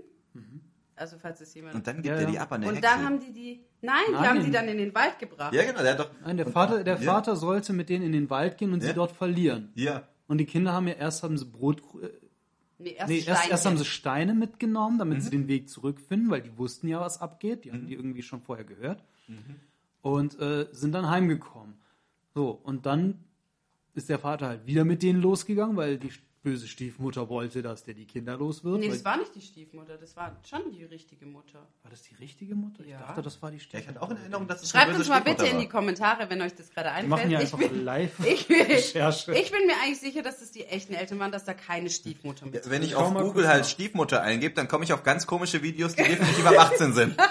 Also falls es jemand... Und dann gibt Ja, er ja. die ab an der Und Hexe. dann haben die die... Nein, die Nein. haben die dann in den Wald gebracht. ja, genau, der hat doch... Nein, der Vater, der ja, Vater sollte mit denen in den Wald gehen und Ja. sie dort verlieren. Ja. Und die Kinder haben ja erst haben sie Brot, äh, Nee, erst, nee, erst, erst haben sie Steine mitgenommen, damit Mhm. sie den Weg zurückfinden, weil die wussten ja, was abgeht. Die haben die irgendwie schon vorher gehört. Und äh, sind dann heimgekommen. So, und dann ist der Vater halt wieder mit denen losgegangen, weil die böse Stiefmutter wollte, dass der die Kinder los wird. Nee, das war nicht die Stiefmutter, das war schon die richtige Mutter. war das die richtige Mutter? Ich Ja. dachte, das war die Ja, ich Stiefmutter. hatte auch in Erinnerung, dass es Schreibt uns mal bitte Stiefmutter in die Kommentare, wenn euch das gerade Wir einfällt. machen ja ich, einfach bin, live ich, bin, Recherche. ich bin mir eigentlich sicher, dass das die echten Eltern waren, dass da keine Stiefmutter mit Ja, wenn ich Schau auf Google halt. Stiefmutter eingebe, dann komme ich auf ganz komische Videos, die definitiv ab 18 sind.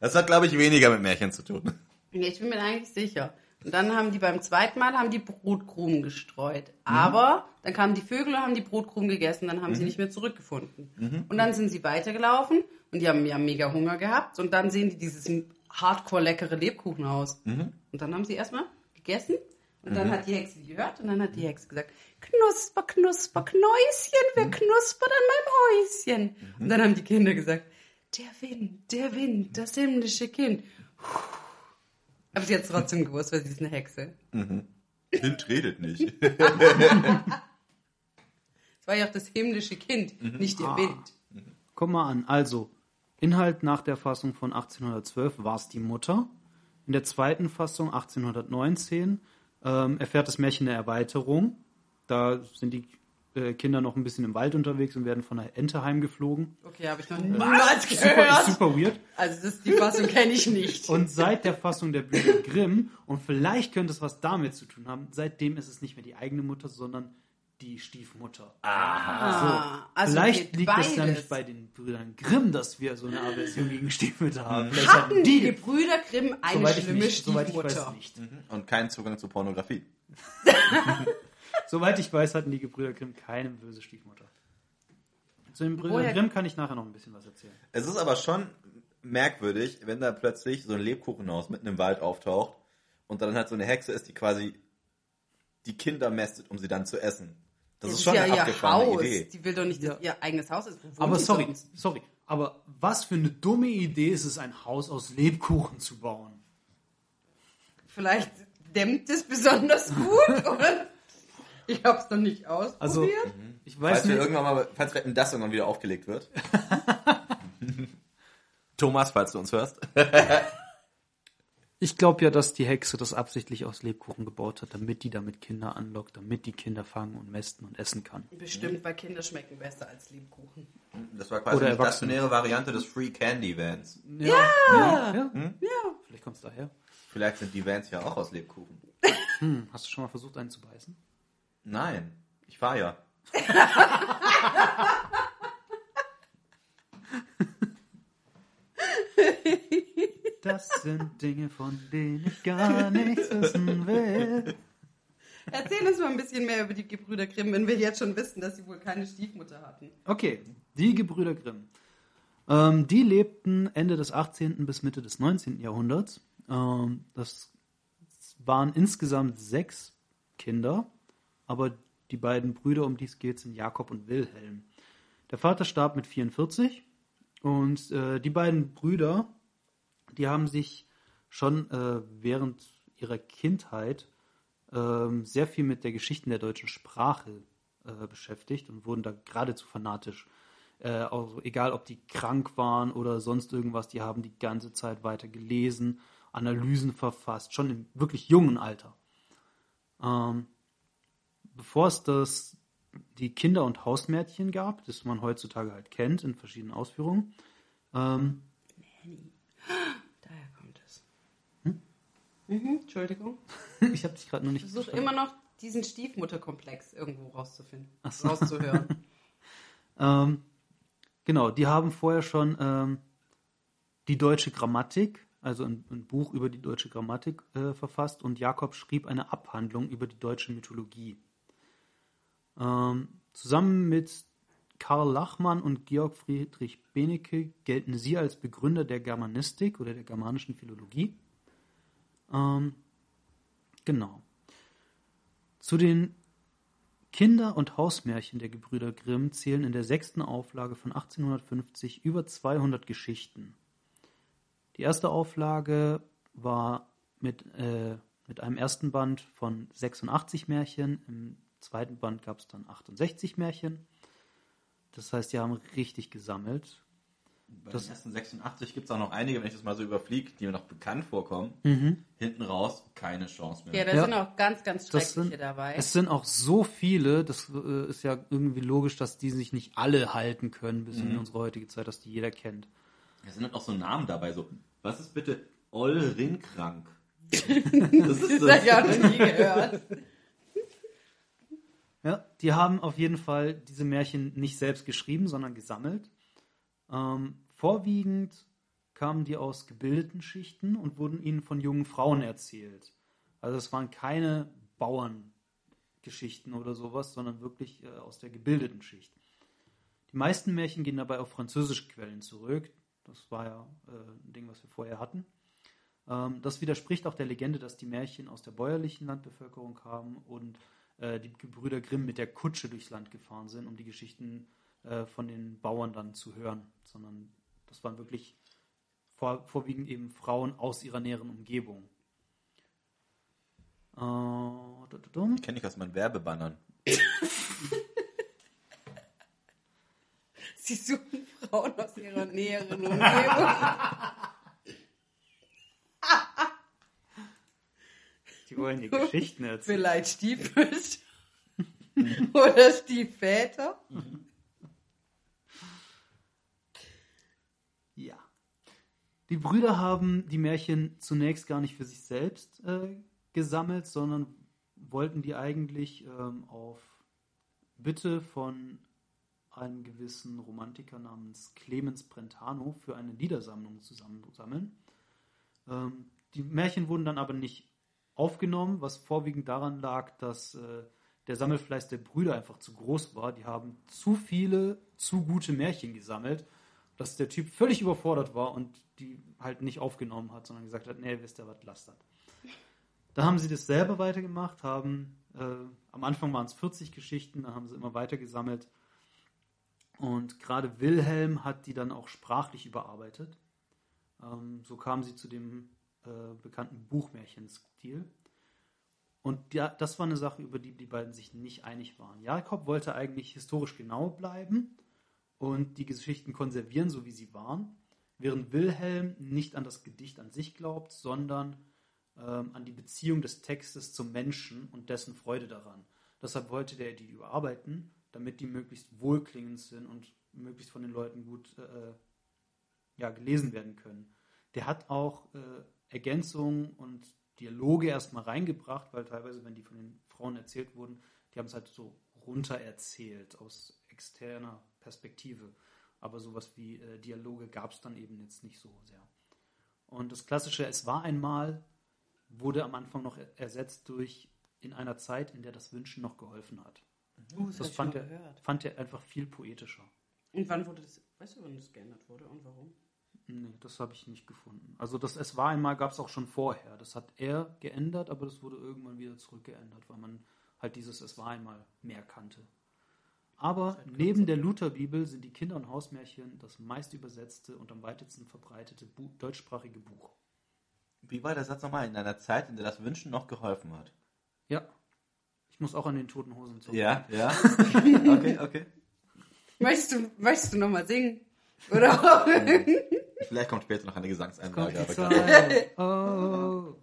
Das hat, glaube ich, weniger mit Märchen zu tun. Nee, ich bin mir eigentlich sicher. Und dann haben die beim zweiten Mal haben die Brotkrumen gestreut. Mhm. Aber dann kamen die Vögel und haben die Brotkrumen gegessen, dann haben Mhm. sie nicht mehr zurückgefunden. Und dann sind sie weitergelaufen und die haben ja mega Hunger gehabt. Und dann sehen die dieses hardcore leckere Lebkuchenhaus. Mhm. Und dann haben sie erstmal gegessen. Und dann hat die Hexe gehört und dann hat die Hexe gesagt, Knusper, Knusper, Knäuschen, wer knuspert an meinem Häuschen? Und dann haben die Kinder gesagt, der Wind, der Wind, das himmlische Kind. Aber sie hat trotzdem gewusst, weil sie ist eine Hexe. Kind redet nicht. Es war ja auch das himmlische Kind, nicht der Wind. Guck mal an. Also, Inhalt nach der Fassung von 1812 war es die Mutter. In der zweiten Fassung 1819 ähm, erfährt das Märchen eine Erweiterung. Da sind die äh, Kinder noch ein bisschen im Wald unterwegs und werden von einer Ente heimgeflogen. Okay, habe ich noch niemals Super, gehört. super weird. Also das, die Fassung kenne ich nicht. Und seit der Fassung der Brüder Grimm, und vielleicht könnte es was damit zu tun haben, seitdem ist es nicht mehr die eigene Mutter, sondern die Stiefmutter. Ah, also Vielleicht liegt beides. es ja nicht bei den Brüdern Grimm, dass wir so eine Aversion gegen Stiefmütter haben. Vielleicht Hatten die Gebrüder Grimm eine soweit ich, schlimme nicht, soweit ich Stiefmutter? weiß nicht. Und keinen Zugang zu Pornografie. Soweit ich weiß, hatten die Gebrüder Grimm keine böse Stiefmutter. Zu den Brüdern Woher- Grimm kann ich nachher noch ein bisschen was erzählen. Es ist aber schon merkwürdig, wenn da plötzlich so ein Lebkuchenhaus mitten im Wald auftaucht und dann halt so eine Hexe ist, die quasi die Kinder mästet, um sie dann zu essen. Das, Das ist schon ja eine abgefahrene Haus. Idee. Die will doch nicht, dass ihr eigenes Haus ist. Wo wohnt Aber die sorry, sonst? sorry. Aber was für eine dumme Idee ist es, ein Haus aus Lebkuchen zu bauen? Vielleicht dämmt es besonders gut, oder? Ich hab's noch nicht ausprobiert. Also, ich weiß Falls wir nicht. irgendwann mal, falls Wetten das irgendwann wieder aufgelegt wird. Thomas, falls du uns hörst. Ich glaube ja, dass die Hexe das absichtlich aus Lebkuchen gebaut hat, damit die damit Kinder anlockt, damit die Kinder fangen und mästen und essen kann. Bestimmt, weil Kinder schmecken besser als Lebkuchen. Das war quasi die Erwachsene. stationäre Variante des Free Candy Vans. Ja! Ja, ja. Vielleicht kommt es daher. Vielleicht sind die Vans ja auch aus Lebkuchen. Hm, hast du schon mal versucht, einen zu beißen? Nein, ich fahr ja. Das sind Dinge, von denen ich gar nichts wissen will. Erzähl uns mal ein bisschen mehr über die Gebrüder Grimm, wenn wir jetzt schon wissen, dass sie wohl keine Stiefmutter hatten. Okay, die Gebrüder Grimm. Ähm, die lebten Ende des 18. bis Mitte des 19. Jahrhunderts. Ähm, das waren insgesamt sechs Kinder, aber die beiden Brüder, um die es geht, sind Jakob und Wilhelm. Der Vater starb mit 44 und äh, die beiden Brüder, die haben sich schon äh, während ihrer Kindheit ähm, sehr viel mit der Geschichte der deutschen Sprache äh, beschäftigt und wurden da geradezu fanatisch. Äh, also egal, ob die krank waren oder sonst irgendwas, die haben die ganze Zeit weiter gelesen, Analysen verfasst, schon im wirklich jungen Alter. Ähm, bevor es das, die Kinder- und Hausmärchen gab, das man heutzutage halt kennt in verschiedenen Ausführungen. Ähm, Daher kommt es. Mhm, Entschuldigung. ich habe dich gerade noch nicht Ich versuche immer noch diesen Stiefmutterkomplex irgendwo rauszufinden, so. rauszuhören. Ähm, genau, die haben vorher schon ähm, die deutsche Grammatik, also ein, ein Buch über die deutsche Grammatik äh, verfasst und Jakob schrieb eine Abhandlung über die deutsche Mythologie. Ähm, zusammen mit Karl Lachmann und Georg Friedrich Benecke gelten sie als Begründer der Germanistik oder der germanischen Philologie. Ähm, genau. Zu den Kinder- und Hausmärchen der Gebrüder Grimm zählen in der sechsten Auflage von 1850 über 200 Geschichten. Die erste Auflage war mit, äh, mit einem ersten Band von 86 Märchen, im zweiten Band gab es dann 68 Märchen. Das heißt, die haben richtig gesammelt. Bei Das- den ersten 86 gibt es auch noch einige, wenn ich das mal so überfliege, die mir noch bekannt vorkommen. Hinten raus keine Chance mehr. Ja, da Ja. sind auch ganz, ganz Das schreckliche sind, dabei. es sind auch so viele, das äh, ist ja irgendwie logisch, dass die sich nicht alle halten können bis in unsere heutige Zeit, dass die jeder kennt. Da sind halt auch so Namen dabei, so, was ist bitte Olrinkrank? das ist Das habe ich auch noch nie gehört. Ja, die haben auf jeden Fall diese Märchen nicht selbst geschrieben, sondern gesammelt. Ähm, vorwiegend kamen die aus gebildeten Schichten und wurden ihnen von jungen Frauen erzählt. Also es waren keine Bauerngeschichten oder sowas, sondern wirklich äh, aus der gebildeten Schicht. Die meisten Märchen gehen dabei auf französische Quellen zurück. Das war ja äh, ein Ding, was wir vorher hatten. Ähm, das widerspricht auch der Legende, dass die Märchen aus der bäuerlichen Landbevölkerung kamen und äh, die Gebrüder Grimm mit der Kutsche durchs Land gefahren sind, um die Geschichten äh, von den Bauern dann zu hören. Sondern das waren wirklich vor, vorwiegend eben Frauen aus ihrer näheren Umgebung. Äh. Kenne ich aus meinen Werbebannern. Sie suchen Frauen aus ihrer näheren Umgebung. Die wollen die Geschichten erzählen. Vielleicht Stiefmütter. Oder Stiefväter. Ja. Die Brüder haben die Märchen zunächst gar nicht für sich selbst äh, gesammelt, sondern wollten die eigentlich ähm, auf Bitte von einem gewissen Romantiker namens Clemens Brentano für eine Liedersammlung zusammensammeln. Ähm, die Märchen wurden dann aber nicht aufgenommen, was vorwiegend daran lag, dass äh, der Sammelfleiß der Brüder einfach zu groß war. Die haben zu viele, zu gute Märchen gesammelt, dass der Typ völlig überfordert war und die halt nicht aufgenommen hat, sondern gesagt hat, nee, wisst ihr was, lasst das. Da haben sie das selber weitergemacht, haben, äh, am Anfang waren es 40 Geschichten, dann haben sie immer weiter gesammelt. Und gerade Wilhelm hat die dann auch sprachlich überarbeitet. Ähm, so kamen sie zu dem äh, bekannten Buchmärchenstil. Und ja, das war eine Sache, über die die beiden sich nicht einig waren. Jakob wollte eigentlich historisch genau bleiben und die Geschichten konservieren, so wie sie waren, während Wilhelm nicht an das Gedicht an sich glaubt, sondern ähm, an die Beziehung des Textes zum Menschen und dessen Freude daran. Deshalb wollte der die überarbeiten, damit die möglichst wohlklingend sind und möglichst von den Leuten gut äh, ja, gelesen werden können. Der hat auch äh, Ergänzungen und Dialoge erstmal reingebracht, weil teilweise, wenn die von den Frauen erzählt wurden, die haben es halt so runter erzählt aus externer Perspektive. Aber sowas wie äh, Dialoge gab es dann eben jetzt nicht so sehr. Und das klassische Es war einmal wurde am Anfang noch er- ersetzt durch in einer Zeit, in der das Wünschen noch geholfen hat. Uh, Das ich fand er, fand er einfach viel poetischer. Und wann wurde das, weißt du, wann das geändert wurde und warum? Nee, das habe ich nicht gefunden. Also das Es war einmal gab es auch schon vorher. Das hat er geändert, aber das wurde irgendwann wieder zurückgeändert, weil man halt dieses Es war einmal mehr kannte. Aber neben der Lutherbibel sind die Kinder- und Hausmärchen das meist übersetzte und am weitesten verbreitete Bu deutschsprachige Buch. Wie war der Satz nochmal? In einer Zeit, in der das Wünschen noch geholfen hat. Ja. Ich muss auch an den Toten Hosen zurück. Ja, ja. okay, okay. Möchtest du, möchtest du nochmal singen? Oder? Vielleicht kommt später noch eine Gesangseinlage. Zeit. Oh,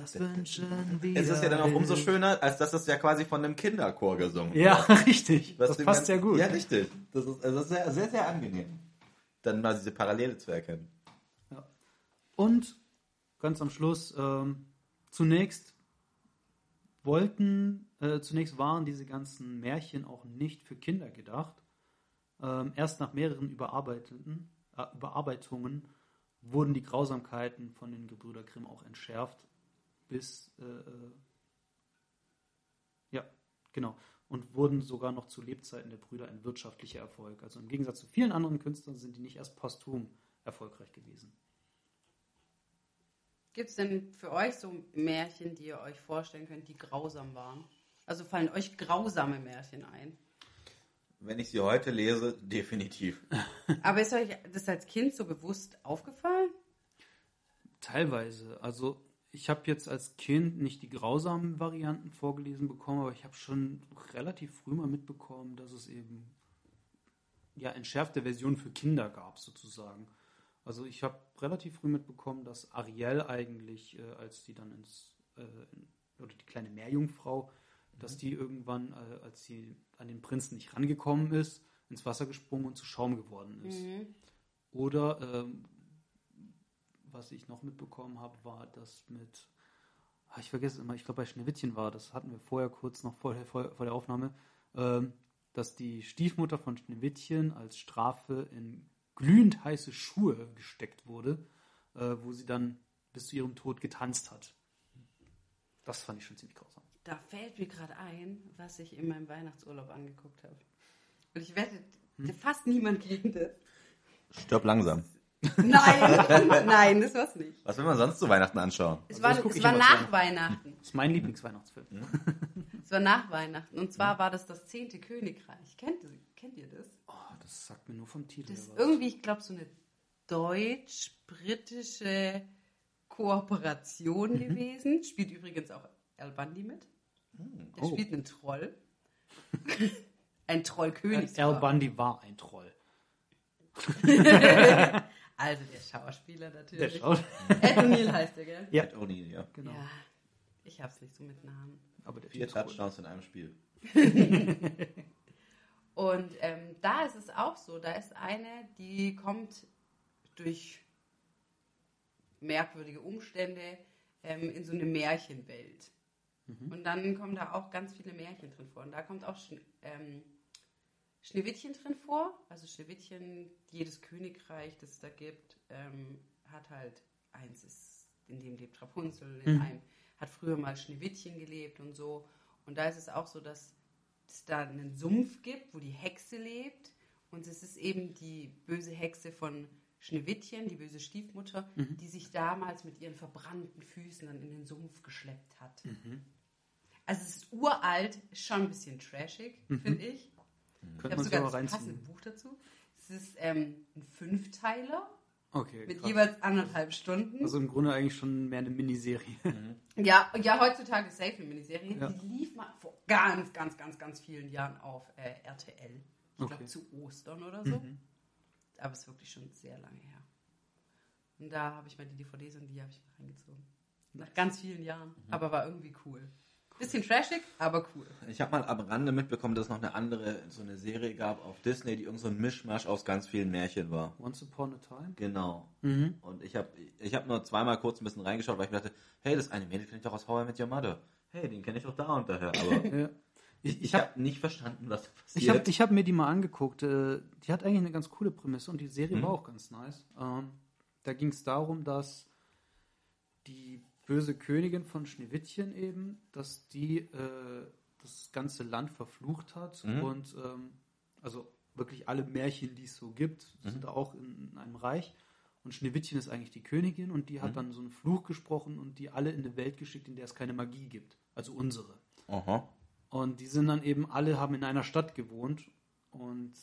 das wünschen wieder Es ist ja dann auch umso schöner, als dass es ja quasi von einem Kinderchor gesungen wird. Ja, richtig. Was das passt sehr gut. Ja, richtig. Das ist also sehr, sehr, sehr angenehm. Dann mal diese Parallele zu erkennen. Und ganz am Schluss, ähm, zunächst wollten, äh, zunächst waren diese ganzen Märchen auch nicht für Kinder gedacht. Ähm, erst nach mehreren Überarbeiteten, Überarbeitungen wurden die Grausamkeiten von den Gebrüder Grimm auch entschärft, bis, äh, äh, ja, genau, und wurden sogar noch zu Lebzeiten der Brüder ein wirtschaftlicher Erfolg. Also im Gegensatz zu vielen anderen Künstlern sind die nicht erst posthum erfolgreich gewesen. Gibt es denn für euch so Märchen, die ihr euch vorstellen könnt, die grausam waren? Also fallen euch grausame Märchen ein? Wenn ich sie heute lese, definitiv. Aber ist euch das als Kind so bewusst aufgefallen? Teilweise. Also ich habe jetzt als Kind nicht die grausamen Varianten vorgelesen bekommen, aber ich habe schon relativ früh mal mitbekommen, dass es eben ja entschärfte Versionen für Kinder gab sozusagen. Also ich habe relativ früh mitbekommen, dass Ariel eigentlich, äh, als die dann ins äh, in, oder die kleine Meerjungfrau, dass die irgendwann, äh, als sie an den Prinzen nicht rangekommen ist, ins Wasser gesprungen und zu Schaum geworden ist. Oder ähm, was ich noch mitbekommen habe, war das mit, ah, ich vergesse es immer, ich glaube bei Schneewittchen war, das hatten wir vorher kurz noch vor der, vor, vor der Aufnahme, ähm, dass die Stiefmutter von Schneewittchen als Strafe in glühend heiße Schuhe gesteckt wurde, äh, wo sie dann bis zu ihrem Tod getanzt hat. Das fand ich schon ziemlich grausam. Da fällt mir gerade ein, was ich in meinem Weihnachtsurlaub angeguckt habe. Und ich wette, fast niemand kennt es. Stirb langsam. Nein, nein, das war's nicht. Was will man sonst zu Weihnachten anschauen? Es Also war, es war nach. Weihnachten. Das ist mein Lieblingsweihnachtsfilm. Es war nach Weihnachten. Und zwar war das das zehnte Königreich. Kennt, kennt ihr das? Oh, das sagt mir nur vom Titel. Das ist irgendwie, ich glaube, so eine deutsch-britische Kooperation Mhm. gewesen. Spielt übrigens auch Al Bundy mit. Der Oh. spielt einen Troll. Ein Trollkönig. Al. Bundy war ein Troll. Also der Schauspieler Der natürlich. schaut. Ed O'Neill heißt der, gell? Ja, Ed O'Neill, ja. genau. Ja. Ich hab's nicht so mit Namen. Aber der Vier. Touchdowns in einem Spiel. Und ähm, da ist es auch so, da ist eine, die kommt durch merkwürdige Umstände ähm, in so eine Märchenwelt. Und dann kommen da auch ganz viele Märchen drin vor. Und da kommt auch Schne ähm, Schneewittchen drin vor. Also Schneewittchen, jedes Königreich, das es da gibt, ähm, hat halt eins, ist, in dem lebt Rapunzel, in Mhm. einem hat früher mal Schneewittchen gelebt und so. Und da ist es auch so, dass es da einen Sumpf gibt, wo die Hexe lebt. Und es ist eben die böse Hexe von Schneewittchen, die böse Stiefmutter, die sich damals mit ihren verbrannten Füßen dann in den Sumpf geschleppt hat. Also es ist uralt, schon ein bisschen trashig, finde ich. Ich Könnte habe sogar das passende. Buch dazu. Es ist ähm, ein Fünfteiler Okay. mit krass. jeweils anderthalb Stunden. Also im Grunde eigentlich schon mehr eine Miniserie. Ja, ja, heutzutage ist safe eine Miniserie. Ja. Die lief mal vor ganz, ganz, ganz, ganz vielen Jahren auf äh, RTL. Ich glaube Okay. Mhm. zu Ostern oder so. Aber es ist wirklich schon sehr lange her. Und da habe ich mal die DVDs und die habe ich mal reingezogen. Nach ganz vielen Jahren. Mhm. Aber war irgendwie cool. Bisschen trashig, aber cool. Ich habe mal am Rande mitbekommen, dass es noch eine andere, so eine Serie gab auf Disney, die irgend so ein Mischmasch aus ganz vielen Märchen war. Once Upon a Time? Genau. Mhm. Und ich habe ich hab nur zweimal kurz ein bisschen reingeschaut, weil ich mir dachte, hey, das eine Mädel kenne ich doch aus How I Met Your Mother. Hey, den kenne ich doch da und daher. Aber Ja. Ich, ich ich habe habe nicht verstanden, was da ich hab, passiert. ich hab mir die mal angeguckt. Äh, die hat eigentlich eine ganz coole Prämisse und die Serie Mhm. war auch ganz nice. Ähm, da ging es darum, dass die böse Königin von Schneewittchen eben, dass die äh, das ganze Land verflucht hat Mhm. und ähm, also wirklich alle Märchen, die es so gibt, Mhm. sind auch in, in einem Reich. Und Schneewittchen ist eigentlich die Königin und die hat Mhm. dann so einen Fluch gesprochen und die alle in eine Welt geschickt, in der es keine Magie gibt. Also unsere. Aha. Und die sind dann eben alle, haben in einer Stadt gewohnt. Und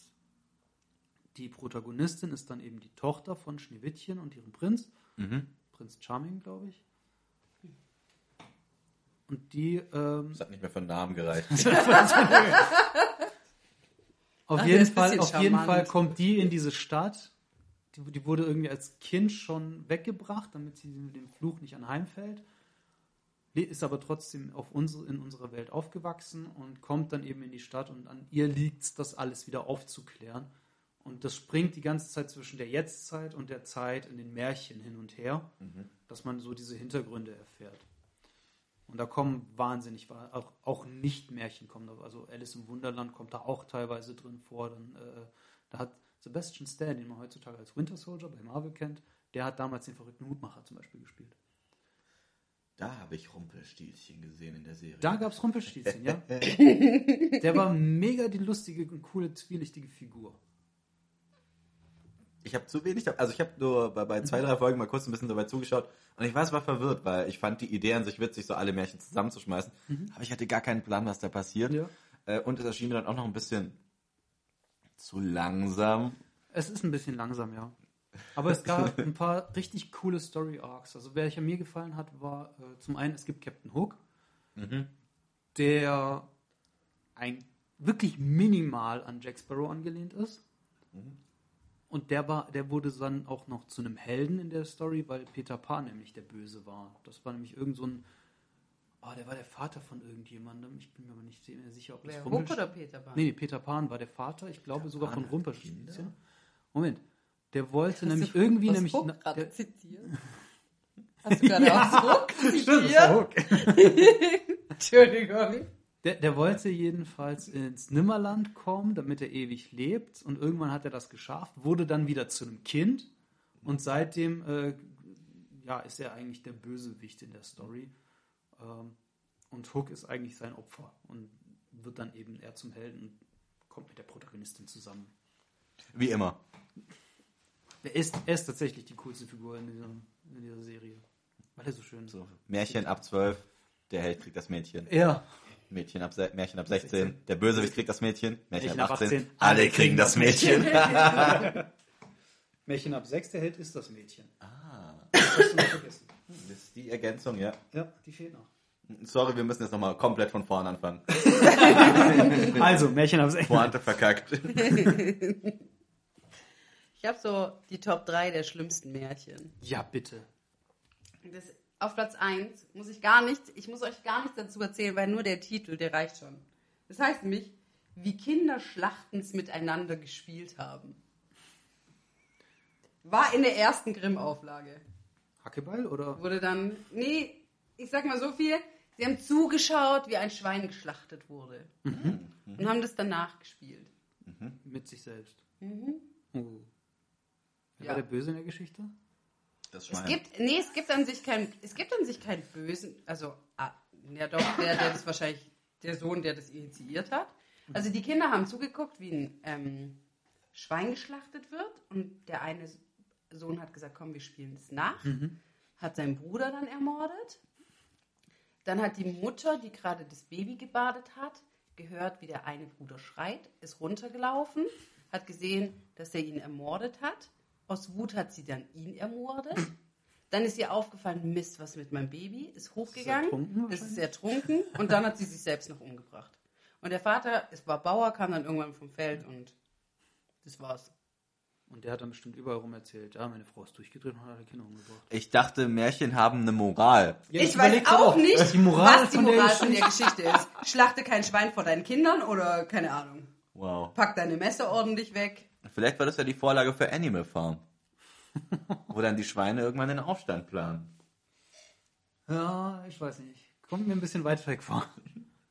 die Protagonistin ist dann eben die Tochter von Schneewittchen und ihrem Prinz. Mhm. Prinz Charming, glaube ich. Und die, ähm, Das hat nicht mehr für einen Namen gereicht. auf Ach, jeden, Fall, auf jeden charmant. Fall kommt die in diese Stadt. Die, die wurde irgendwie als Kind schon weggebracht, damit sie mit dem Fluch nicht anheimfällt. Ist aber trotzdem auf unsere, in unserer Welt aufgewachsen und kommt dann eben in die Stadt und an ihr liegt es, das alles wieder aufzuklären. Und das springt die ganze Zeit zwischen der Jetztzeit und der Zeit in den Märchen hin und her, dass man so diese Hintergründe erfährt. Und da kommen wahnsinnig, wa- auch, auch Nicht-Märchen kommen da. Also Alice im Wunderland kommt da auch teilweise drin vor. Dann, äh, da hat Sebastian Stan, den man heutzutage als Winter Soldier bei Marvel kennt, der hat damals den verrückten Hutmacher zum Beispiel gespielt. Da habe ich Rumpelstilzchen gesehen in der Serie. Da gab es Rumpelstilzchen, ja. Der war mega die lustige und coole, zwielichtige Figur. Ich habe zu wenig, also ich habe nur bei, bei zwei, drei Folgen mal kurz ein bisschen dabei zugeschaut und ich war zwar verwirrt, weil ich fand die Idee an sich witzig, so alle Märchen zusammenzuschmeißen, aber ich hatte gar keinen Plan, was da passiert. Ja. Äh, und es erschien mir dann auch noch ein bisschen zu langsam. Es ist ein bisschen langsam, ja. Aber es gab ein paar richtig coole Story Arcs. Also welcher mir gefallen hat, war äh, zum einen, es gibt Captain Hook, der ein wirklich minimal an Jack Sparrow angelehnt ist. Und der war, der wurde dann auch noch zu einem Helden in der Story, weil Peter Pan nämlich der Böse war. Das war nämlich irgend so ein, oh, der war der Vater von irgendjemandem. Ich bin mir aber nicht sehr sicher, ob das Wer, Hook oder Peter Pan? Nee, Peter Pan war der Vater, ich glaube sogar Pan von hat Rumpelstilzchen. Moment, der wollte Hast nämlich irgendwie aus nämlich Hook der, zitiert? Hast du gerade aus Hook Stimmt, das zitiert? Hook. Entschuldigung. Der, der wollte jedenfalls ins Nimmerland kommen, damit er ewig lebt. Und irgendwann hat er das geschafft, wurde dann wieder zu einem Kind. Und seitdem äh, ja, ist er eigentlich der Bösewicht in der Story. Ähm, und Hook ist eigentlich sein Opfer und wird dann eben er zum Helden und kommt mit der Protagonistin zusammen. Wie immer. Er ist, er ist tatsächlich die coolste Figur in dieser, in dieser Serie. Weil er so schön ist. So, Märchen ab 12, der Held kriegt das Mädchen. Ja. Mädchen ab, Märchen ab 16, der Bösewicht kriegt das Mädchen. Märchen, Märchen ab ab 18, 18, alle kriegen das Mädchen. Märchen ab 6, der Held ist das Mädchen. ah, Das hast du noch vergessen. das ist die Ergänzung, ja. Ja, die fehlt noch. Sorry, wir müssen jetzt nochmal komplett von vorn anfangen. Also, Märchen ab 6. Pointe verkackt. Ich habe so die Top 3 der schlimmsten Märchen. Ja, bitte. Das, auf Platz 1 muss ich gar nichts, ich muss euch gar nichts dazu erzählen, weil nur der Titel, der reicht schon. Das heißt nämlich, wie Kinder Schlachtens miteinander gespielt haben. War in der ersten Grimm-Auflage. Hackeball oder? Wurde dann, nee, ich sag mal so viel, sie haben zugeschaut, wie ein Schwein geschlachtet wurde. Und haben das danach gespielt. Mit sich selbst. Oh. Wer Mhm. Ja. war der Böse in der Geschichte? Das Es Schwein. gibt, nee, es gibt an sich keinen, es gibt an sich keinen Bösen, also, ah, ja doch, der, der das wahrscheinlich, der Sohn, der das initiiert hat. Also die Kinder haben zugeguckt, wie ein ähm, Schwein geschlachtet wird und der eine Sohn hat gesagt, komm, wir spielen das nach. Hat seinen Bruder dann ermordet. Dann hat die Mutter, die gerade das Baby gebadet hat, gehört, wie der eine Bruder schreit, ist runtergelaufen, hat gesehen, dass er ihn ermordet hat. Aus Wut hat sie dann ihn ermordet. Dann ist ihr aufgefallen, Mist, was mit meinem Baby? Ist hochgegangen, das ist ertrunken und dann hat sie sich selbst noch umgebracht. Und der Vater, es war Bauer, kam dann irgendwann vom Feld und das war's. Und der hat dann bestimmt überall rum erzählt, ja, meine Frau ist durchgedreht und hat alle Kinder umgebracht. Ich dachte, Märchen haben eine Moral. Ja, ich überleg weiß doch auch nicht, die Moral was die von der Moral von der Geschichte- Geschichte ist. Schlachte kein Schwein vor deinen Kindern oder keine Ahnung. Wow. Pack deine Messer ordentlich weg. Vielleicht war das ja die Vorlage für Animal Farm. Wo dann die Schweine irgendwann den Aufstand planen. Ja, ich weiß nicht. Kommt mir ein bisschen weit weg vor.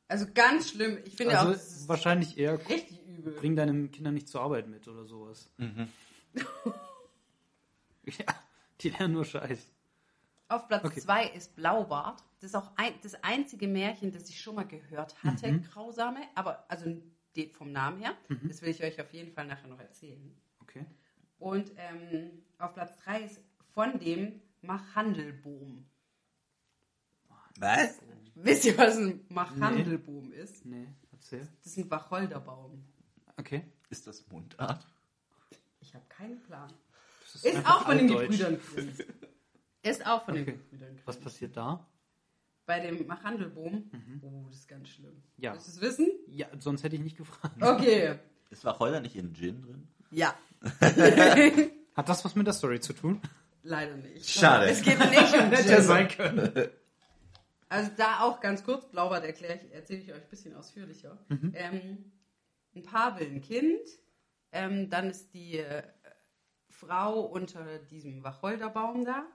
Also ganz schlimm. Ich finde auch, Also ist wahrscheinlich eher, richtig übel. bring deinen Kindern nicht zur Arbeit mit oder sowas. ja, die lernen nur Scheiß. Auf Platz Okay. zwei ist Blaubart. Das ist auch ein, das einzige Märchen, das ich schon mal gehört hatte, Mhm. grausame. Aber also de- vom Namen her. Das will ich euch auf jeden Fall nachher noch erzählen. Okay. Und ähm, auf Platz drei ist von dem Machandelboom. Was? Wisst ihr, was ein Machandelboom ist? Nee, erzähl. Das ist ein Wacholderbaum. Okay. Ist das Mundart? Ich habe keinen Plan. Das Ist einfach auch von den. Gebrüdern Grimm. Ist auch von den Okay. Gebrüdern Grimm. Was passiert da? Bei dem Machandelboom. Oh, das ist ganz schlimm. Ja. Willst du es wissen? Ja, sonst hätte ich nicht gefragt. Okay. Ist Wacholder nicht in Gin drin? Ja, Hat das was mit der Story zu tun? leider nicht. Schade. Es geht nicht um Hätte ja Gin. sein können. Also da auch ganz kurz, Blaubart erkläre ich, erzähle ich euch ein bisschen ausführlicher. Ähm, ein Paar will ein Kind, ähm, dann ist die äh, Frau unter diesem Wacholderbaum da,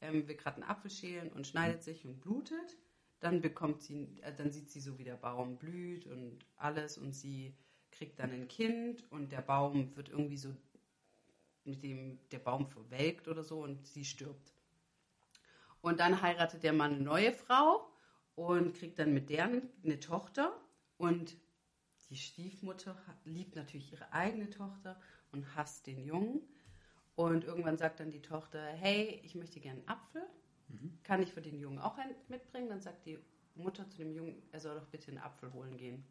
ähm, will gerade einen Apfel schälen und schneidet sich und blutet. Dann bekommt sie, äh, dann sieht sie so, wie der Baum blüht und alles und sie kriegt dann ein Kind und der Baum wird irgendwie so mit dem der Baum verwelkt oder so und sie stirbt. Und dann heiratet der Mann eine neue Frau und kriegt dann mit der eine Tochter. Und die Stiefmutter liebt natürlich ihre eigene Tochter und hasst den Jungen. Und irgendwann sagt dann die Tochter, hey, ich möchte gerne einen Apfel. Kann ich für den Jungen auch einen mitbringen? Dann sagt die Mutter zu dem Jungen, er soll doch bitte einen Apfel holen gehen.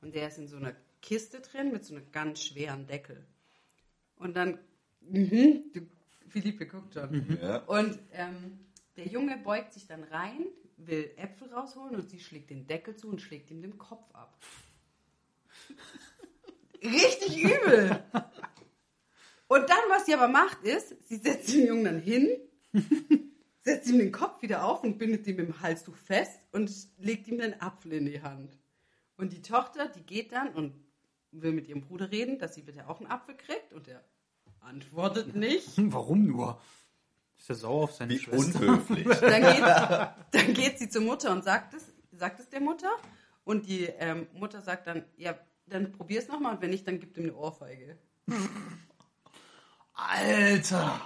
Und der ist in so einer Kiste drin mit so einem ganz schweren Deckel. Und dann, mhm, du, Philippe guckt schon. Ja. Und ähm, der Junge beugt sich dann rein, will Äpfel rausholen und sie schlägt den Deckel zu und schlägt ihm den Kopf ab. Richtig übel. Und dann, was sie aber macht, ist, sie setzt den Jungen dann hin, setzt ihm den Kopf wieder auf und bindet ihn mit dem Halstuch fest und legt ihm den Apfel in die Hand. Und die Tochter, die geht dann und will mit ihrem Bruder reden, dass sie bitte auch einen Apfel kriegt und er antwortet nicht. Warum nur? Ist er sauer auf seine Wie Schwester? unhöflich. Dann geht, dann geht sie zur Mutter und sagt es, sagt es der Mutter. Und die ähm, Mutter sagt dann, ja, dann probier's nochmal und wenn nicht, dann gibt ihm eine Ohrfeige. Alter!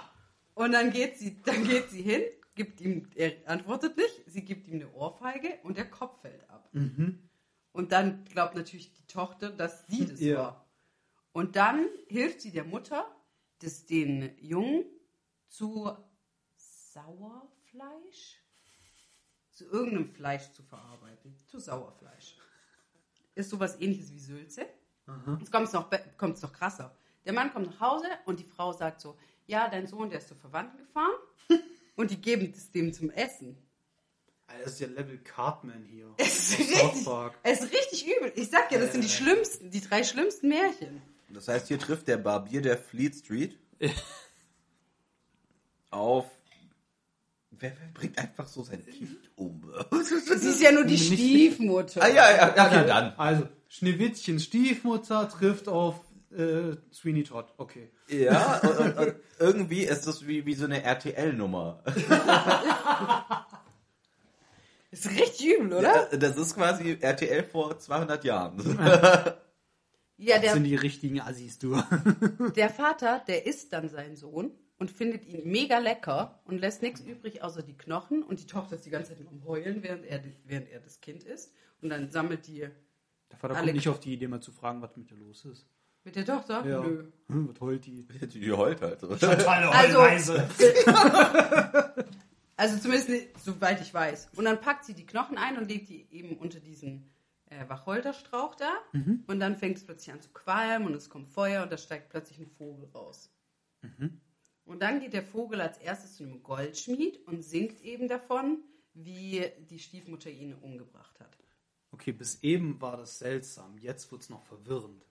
Und dann geht sie, dann geht sie hin, gibt ihm, er antwortet nicht, sie gibt ihm eine Ohrfeige und der Kopf fällt ab. Und dann glaubt natürlich die Tochter, dass sie das Ja. war. Und dann hilft sie der Mutter, das den Jungen zu Sauerfleisch, zu irgendeinem Fleisch zu verarbeiten. Zu Sauerfleisch. Ist sowas ähnliches wie Sülze. Jetzt kommt es noch, kommt's noch krasser. Der Mann kommt nach Hause und die Frau sagt so, ja, dein Sohn, der ist zu Verwandten gefahren und die geben es dem zum Essen. Alter, das ist ja Level Cartman hier. Es ist, richtig, es ist richtig übel. Ich sag dir, das sind die schlimmsten, die drei schlimmsten Märchen. Das heißt, hier trifft der Barbier der Fleet Street auf. Wer, wer bringt einfach so sein Kind um? Sie ist ja nur die Stiefmutter. ah, ja, ja, okay, dann. Also, Schneewittchen Stiefmutter trifft auf äh, Sweeney Todd. Okay. Ja, und, und, und irgendwie ist das wie, wie so eine RTL-Nummer. Ist richtig übel, oder? Ja, das ist quasi RTL vor 200 Jahren. Ja, Das sind der, die richtigen Assis, du. der Vater, der isst dann seinen Sohn und findet ihn mega lecker und lässt nichts übrig außer die Knochen und die Tochter ist die ganze Zeit nur am Heulen, während er, während er das Kind isst. Und dann sammelt die Der Vater Alle- kommt nicht auf die Idee, mal zu fragen, was mit der los ist. Mit der Tochter. Ja. Nö. Hm, was heult die? Die heult halt. so. Totale Also- Heulweise. Also zumindest soweit ich weiß. Und dann packt sie die Knochen ein und legt die eben unter diesen äh, Wacholderstrauch da. Und dann fängt es plötzlich an zu qualmen und es kommt Feuer und da steigt plötzlich ein Vogel raus. Und dann geht der Vogel als erstes zu einem Goldschmied und singt eben davon, wie die Stiefmutter ihn umgebracht hat. Okay, bis eben war das seltsam. Jetzt wird's noch verwirrend.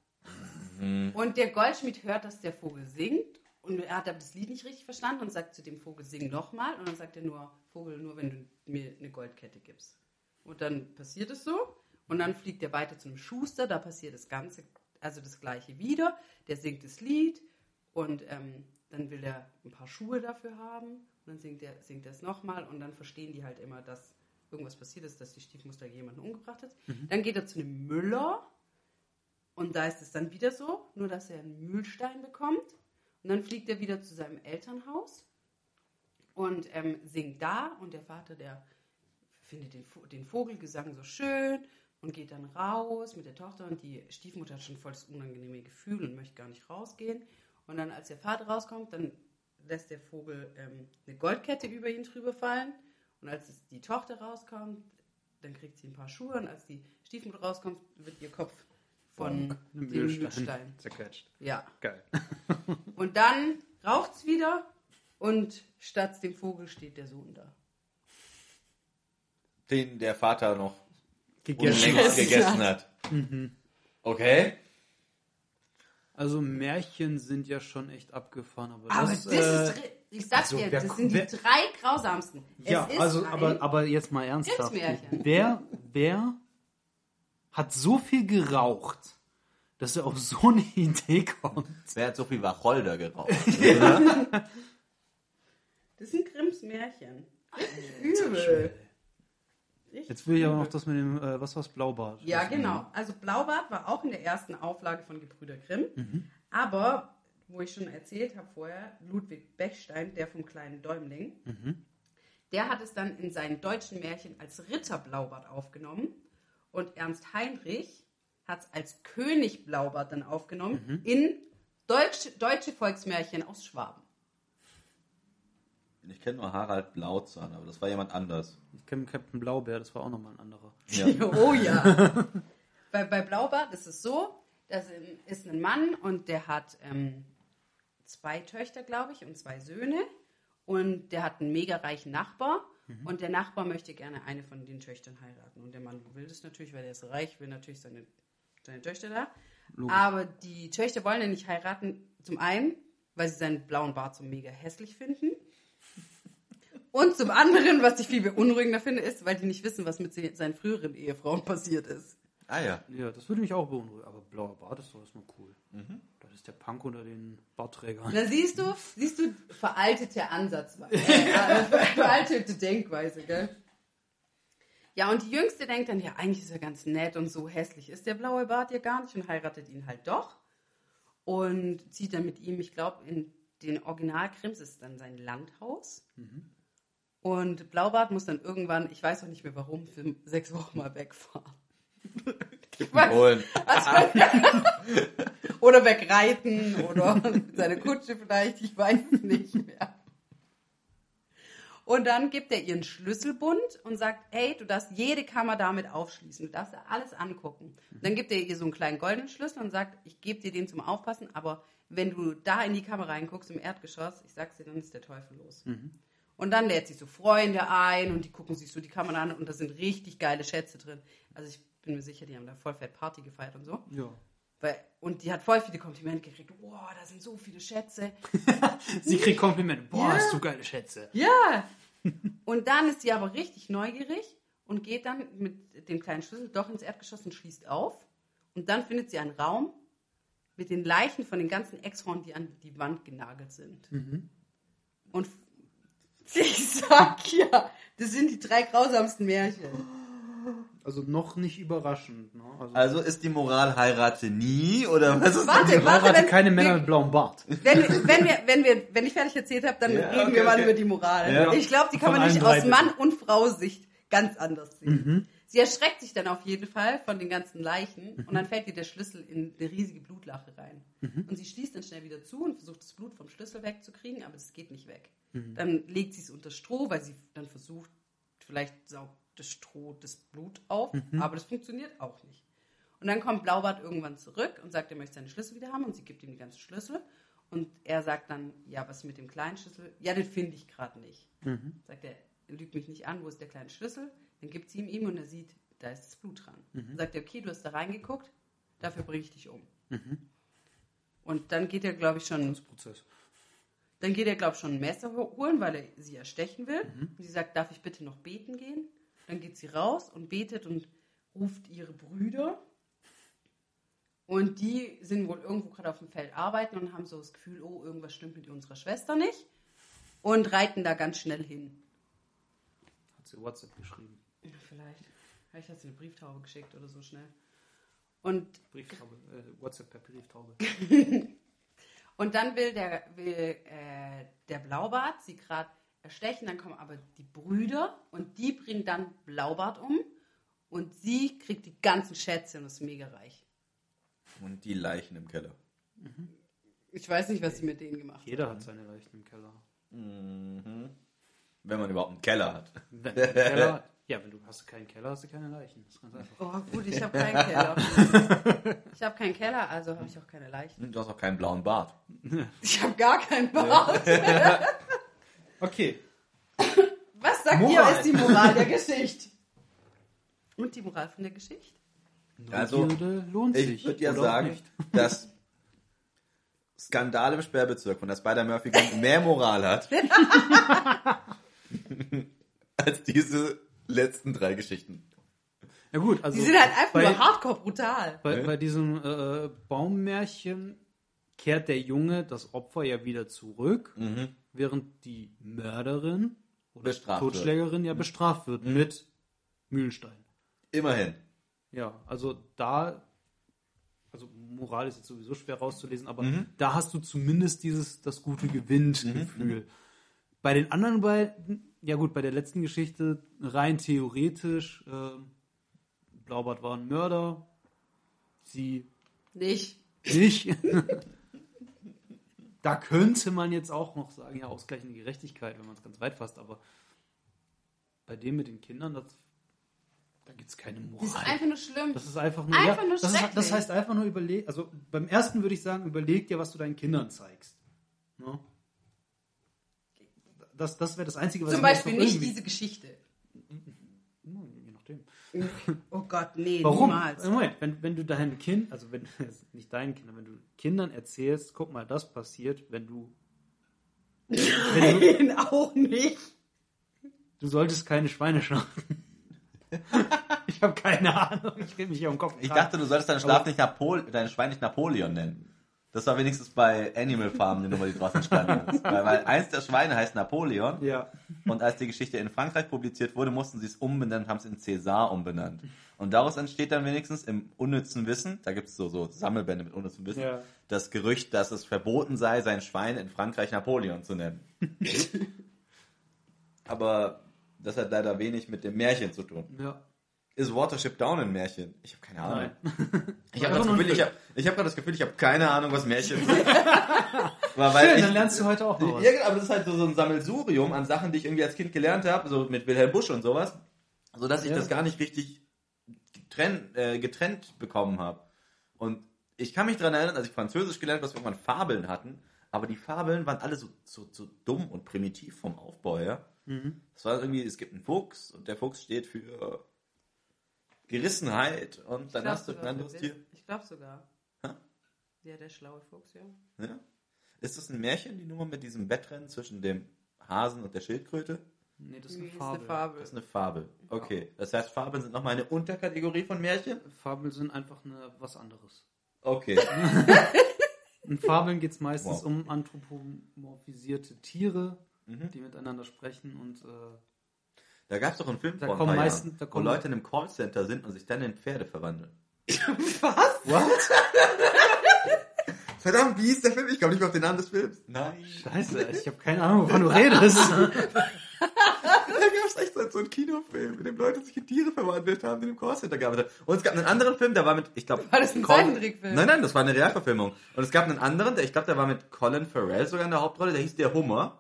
Und der Goldschmied hört, dass der Vogel singt und er hat aber das Lied nicht richtig verstanden und sagt zu dem Vogel, sing nochmal. Und dann sagt er nur, Vogel, nur wenn du mir eine Goldkette gibst. Und dann passiert es so. Und dann fliegt er weiter zu einem Schuster, da passiert das Ganze, also das gleiche wieder. Der singt das Lied und ähm, dann will er ein paar Schuhe dafür haben. Und dann singt er, singt er es nochmal und dann verstehen die halt immer, dass irgendwas passiert ist, dass die Stiefmutter jemanden umgebracht hat. Dann geht er zu einem Müller und da ist es dann wieder so, nur dass er einen Mühlstein bekommt. Und dann fliegt er wieder zu seinem Elternhaus und ähm, singt da. Und der Vater, der findet den, den Vogelgesang so schön und geht dann raus mit der Tochter. Und die Stiefmutter hat schon voll das unangenehme Gefühl und möchte gar nicht rausgehen. Und dann, als der Vater rauskommt, dann lässt der Vogel ähm, eine Goldkette über ihn drüber fallen. Und als die Tochter rauskommt, dann kriegt sie ein paar Schuhe. Und als die Stiefmutter rauskommt, wird ihr Kopf von Einem dem Mühlstein. Zerquetscht. Ja. Geil. Und dann raucht's wieder und statt dem Vogel steht der Sohn da. Den der Vater noch Gegessen. unlängst gegessen hat. Okay. Also Märchen sind ja schon echt abgefahren, aber, Aber das, das, äh, ist, ri- ich sag's also dir, wer- das sind die drei grausamsten. ja, es ist also aber aber jetzt mal ernsthaft. Wer wer hat so viel geraucht, dass er auf so eine Idee kommt? Wer hat so viel Wacholder geraucht? Das sind Grimms Märchen. Übel. Richtig Jetzt will ich aber noch das mit dem äh, was war's Blaubart. Ja, genau. Also Blaubart war auch in der ersten Auflage von Gebrüder Grimm. Mhm. Aber, wo ich schon erzählt habe vorher, Ludwig Bechstein, der vom kleinen Däumling, Mhm. der hat es dann in seinen deutschen Märchen als Ritter Blaubart aufgenommen. Und Ernst Heinrich hat es als König Blaubart dann aufgenommen Mhm. in deutsche, deutsche Volksmärchen aus Schwaben. Ich kenne nur Harald Blauzahn, aber das war jemand anders. Ich kenne Captain Blaubeer, das war auch nochmal ein anderer. Ja. oh ja. bei, bei Blaubart ist es so, das ist ein Mann und der hat ähm, zwei Töchter, glaube ich, und zwei Söhne. Und der hat einen mega reichen Nachbar. Und der Nachbar möchte gerne eine von den Töchtern heiraten. Und der Mann will das natürlich, weil er ist reich, will natürlich seine, seine Töchter da. Aber die Töchter wollen ihn nicht heiraten. Zum einen, weil sie seinen blauen Bart so mega hässlich finden. Und zum anderen, was ich viel beunruhigender finde, ist, weil die nicht wissen, was mit se- seinen früheren Ehefrauen passiert ist. Ah ja. Ja, das würde mich auch beunruhigen. Aber blauer Bart ist doch erstmal cool. Das ist der Punk unter den Bartträgern. Da siehst du, siehst du, veraltete Ansatzweise, äh, veraltete Denkweise, gell? Ja, und die Jüngste denkt dann, ja, eigentlich ist er ganz nett und so hässlich ist der blaue Bart ja gar nicht und heiratet ihn halt doch. Und zieht dann mit ihm, ich glaube, in den Originalkrims ist dann sein Landhaus. Und Blaubart muss dann irgendwann, ich weiß auch nicht mehr warum, für sechs Wochen mal wegfahren. Ich weiß, Und oder wegreiten oder mit seiner Kutsche vielleicht, ich weiß es nicht mehr. Und dann gibt er ihren Schlüsselbund und sagt, hey, du darfst jede Kammer damit aufschließen, du darfst dir alles angucken. Und dann gibt er ihr so einen kleinen goldenen Schlüssel und sagt, ich gebe dir den zum Aufpassen, aber wenn du da in die Kammer reinguckst, im Erdgeschoss, ich sag's dir, dann ist der Teufel los. Und dann lädt sie so Freunde ein und die gucken sich so die Kammer an und da sind richtig geile Schätze drin. Also ich bin mir sicher, die haben da voll fett Party gefeiert und so. Ja. Weil, und die hat voll viele Komplimente gekriegt. Boah, da sind so viele Schätze. Sie kriegt Komplimente. Boah, Ja. hast du geile Schätze. Ja! Und dann ist sie aber richtig neugierig und geht dann mit dem kleinen Schlüssel doch ins Erdgeschoss und schließt auf. Und dann findet sie einen Raum mit den Leichen von den ganzen Ex-Frauen, die an die Wand genagelt sind. Und ich sag ja, das sind die drei grausamsten Märchen. Also noch nicht überraschend. Ne? Also, also ist die Moral heirate nie oder was ist Warte, ich heirate wenn- keine wir- Männer mit blauem Bart. Wenn, wenn, wir, wenn, wir, wenn ich fertig erzählt habe, dann Ja, reden okay, wir mal okay. über die Moral. Ja. Ich glaube, die kann Von man nicht aus Mann- und Frau-Sicht ganz anders sehen. Sie erschreckt sich dann auf jeden Fall von den ganzen Leichen und dann fällt ihr der Schlüssel in eine riesige Blutlache rein. Und sie schließt dann schnell wieder zu und versucht das Blut vom Schlüssel wegzukriegen, aber das geht nicht weg. Dann legt sie es unter Stroh, weil sie dann versucht, vielleicht saugt das Stroh das Blut auf, aber das funktioniert auch nicht. Und dann kommt Blaubart irgendwann zurück und sagt, er möchte seine Schlüssel wieder haben und sie gibt ihm die ganzen Schlüssel. Und er sagt dann, ja, was mit dem kleinen Schlüssel? Ja, den finde ich gerade nicht. Sagt er, lügt mich nicht an, wo ist der kleine Schlüssel? Dann gibt sie ihm ihm und er sieht, da ist das Blut dran. Dann sagt er, okay, du hast da reingeguckt, dafür bringe ich dich um. Und dann geht er, glaube ich, schon Prozess. dann geht er, glaube ich, schon ein Messer ho- holen, weil er sie erstechen will. Und sie sagt, darf ich bitte noch beten gehen? Dann geht sie raus und betet und ruft ihre Brüder. Und die sind wohl irgendwo gerade auf dem Feld arbeiten und haben so das Gefühl, oh, irgendwas stimmt mit unserer Schwester nicht. Und reiten da ganz schnell hin. Hat sie WhatsApp geschrieben. Ja, Vielleicht. Vielleicht hat sie eine Brieftaube geschickt oder so schnell. Und Brieftaube, äh, WhatsApp per Brieftaube. Und dann will der, will, äh, der Blaubart sie gerade erstechen, dann kommen aber die Brüder und die bringen dann Blaubart um und sie kriegt die ganzen Schätze und ist mega reich. Und die Leichen im Keller. Ich weiß nicht, was sie mit denen gemacht hat. Jeder hat seine Leichen im Keller. Wenn man überhaupt einen Keller hat. Wenn du einen Keller, ja, wenn du hast keinen Keller, hast du keine Leichen. Das ist ganz einfach. Oh gut, ich habe keinen Keller. Ich habe keinen Keller, also habe ich auch keine Leichen. Du hast auch keinen blauen Bart. Ich habe gar keinen Bart. Okay. Was sagt Moral. ihr, ist die Moral der Geschichte? Und die Moral von der Geschichte? Also, lohnt Ich sich. würde ja sagen, nicht. dass Skandal im Sperrbezirk von der Spider-Murphy-Gang mehr Moral hat als diese letzten drei Geschichten. Ja gut, also Die sind halt einfach bei, nur hardcore brutal. bei, bei diesem äh, Baummärchen kehrt der Junge das Opfer ja wieder zurück, während die Mörderin oder Bestraft wird. Totschlägerin ja bestraft wird mit Mühlenstein. Immerhin. Ja, also da, also Moral ist jetzt sowieso schwer rauszulesen, aber Mhm. da hast du zumindest dieses das Gute gewinnt Gefühl. Bei den anderen beiden, ja gut, bei der letzten Geschichte rein theoretisch, äh, Blaubart war ein Mörder, sie Nicht. nicht. da könnte man jetzt auch noch sagen, ja, ausgleichende Gerechtigkeit, wenn man es ganz weit fasst, aber bei dem mit den Kindern, das, da gibt es keine Das ist Moral. einfach nur schlimm. Das ist einfach nur, Einfach ja, nur das, ist, das heißt einfach nur überleg, also beim ersten würde ich sagen, überleg dir, was du deinen Kindern zeigst. Ne? Das, das wäre das Einzige, was Zum ich Beispiel nicht diese Geschichte. Oh Gott, nee, Warum? niemals. Moment, wenn, wenn du deinem Kind, also wenn nicht deinen Kindern, wenn du Kindern erzählst, guck mal, das passiert, wenn du, wenn du, Nein, auch nicht. du solltest keine Schweine schlachten. ich habe keine Ahnung, ich rede mich hier um den Kopf. Ich dachte, du solltest deinen Schlaf nicht Napol dein Schwein nicht Napoleon nennen. Das war wenigstens bei Animal Farm eine Nummer, die draus entstanden ist. Weil, weil eins der Schweine heißt Napoleon. ja. Und als die Geschichte in Frankreich publiziert wurde, mussten sie es umbenennen und haben es in Cäsar umbenannt. Und daraus entsteht dann wenigstens im unnützen Wissen, da gibt es so, so Sammelbände mit unnützem Wissen, Ja. das Gerücht, dass es verboten sei, sein Schwein in Frankreich Napoleon zu nennen. Aber das hat leider wenig mit dem Märchen zu tun. ja. Ist Watership Down ein Märchen? Ich habe keine Ahnung. Nein. Ich habe Einfach das hab gerade das Gefühl, ich habe keine Ahnung, was Märchen sind. War, Schön, ich, dann lernst du heute auch noch was. ja, genau, aber das ist halt so, so ein Sammelsurium an Sachen, die ich irgendwie als Kind gelernt habe, so mit Wilhelm Busch und sowas, so dass ich Ja. das gar nicht richtig getrennt, äh, getrennt bekommen habe. Und ich kann mich daran erinnern, als ich Französisch gelernt habe, dass wir irgendwann Fabeln hatten, aber die Fabeln waren alle so, so, so dumm und primitiv vom Aufbau her. Mhm. Es war irgendwie, es gibt einen Fuchs und der Fuchs steht für Gerissenheit und dann hast du ein anderes Tier. Ich glaube sogar. Hä? Ja, der schlaue Fuchs, ja. Ja? Ist das ein Märchen, die Nummer mit diesem Wettrennen zwischen dem Hasen und der Schildkröte? Nee, das ist eine Nee, Fabel. Das ist eine Fabel. Okay. Das heißt, Fabeln sind nochmal eine Unterkategorie von Märchen? Fabeln sind einfach eine, was anderes. Okay. In Fabeln geht es meistens Wow. um anthropomorphisierte Tiere, Mhm. die miteinander sprechen und äh, Da gab es doch einen Film Da vor ein kommen paar meistens- Jahren, da wo Leute in einem Callcenter sind und sich dann in Pferde verwandeln. Was? What? Verdammt, wie hieß der Film? Ich komme nicht mehr auf den Namen des Films. Nein. Scheiße, ich habe keine Ahnung, wovon du redest. Da gab es echt so so einen Kinofilm, in dem Leute sich in Tiere verwandelt haben, die im Callcenter gearbeitet haben. Und es gab einen anderen Film, der war mit, ich glaube... War das ein Zeichentrickfilm? Nein, nein, das war eine Realverfilmung. Und es gab einen anderen, der, ich glaube, der war mit Colin Farrell sogar in der Hauptrolle, der hieß Der Hummer,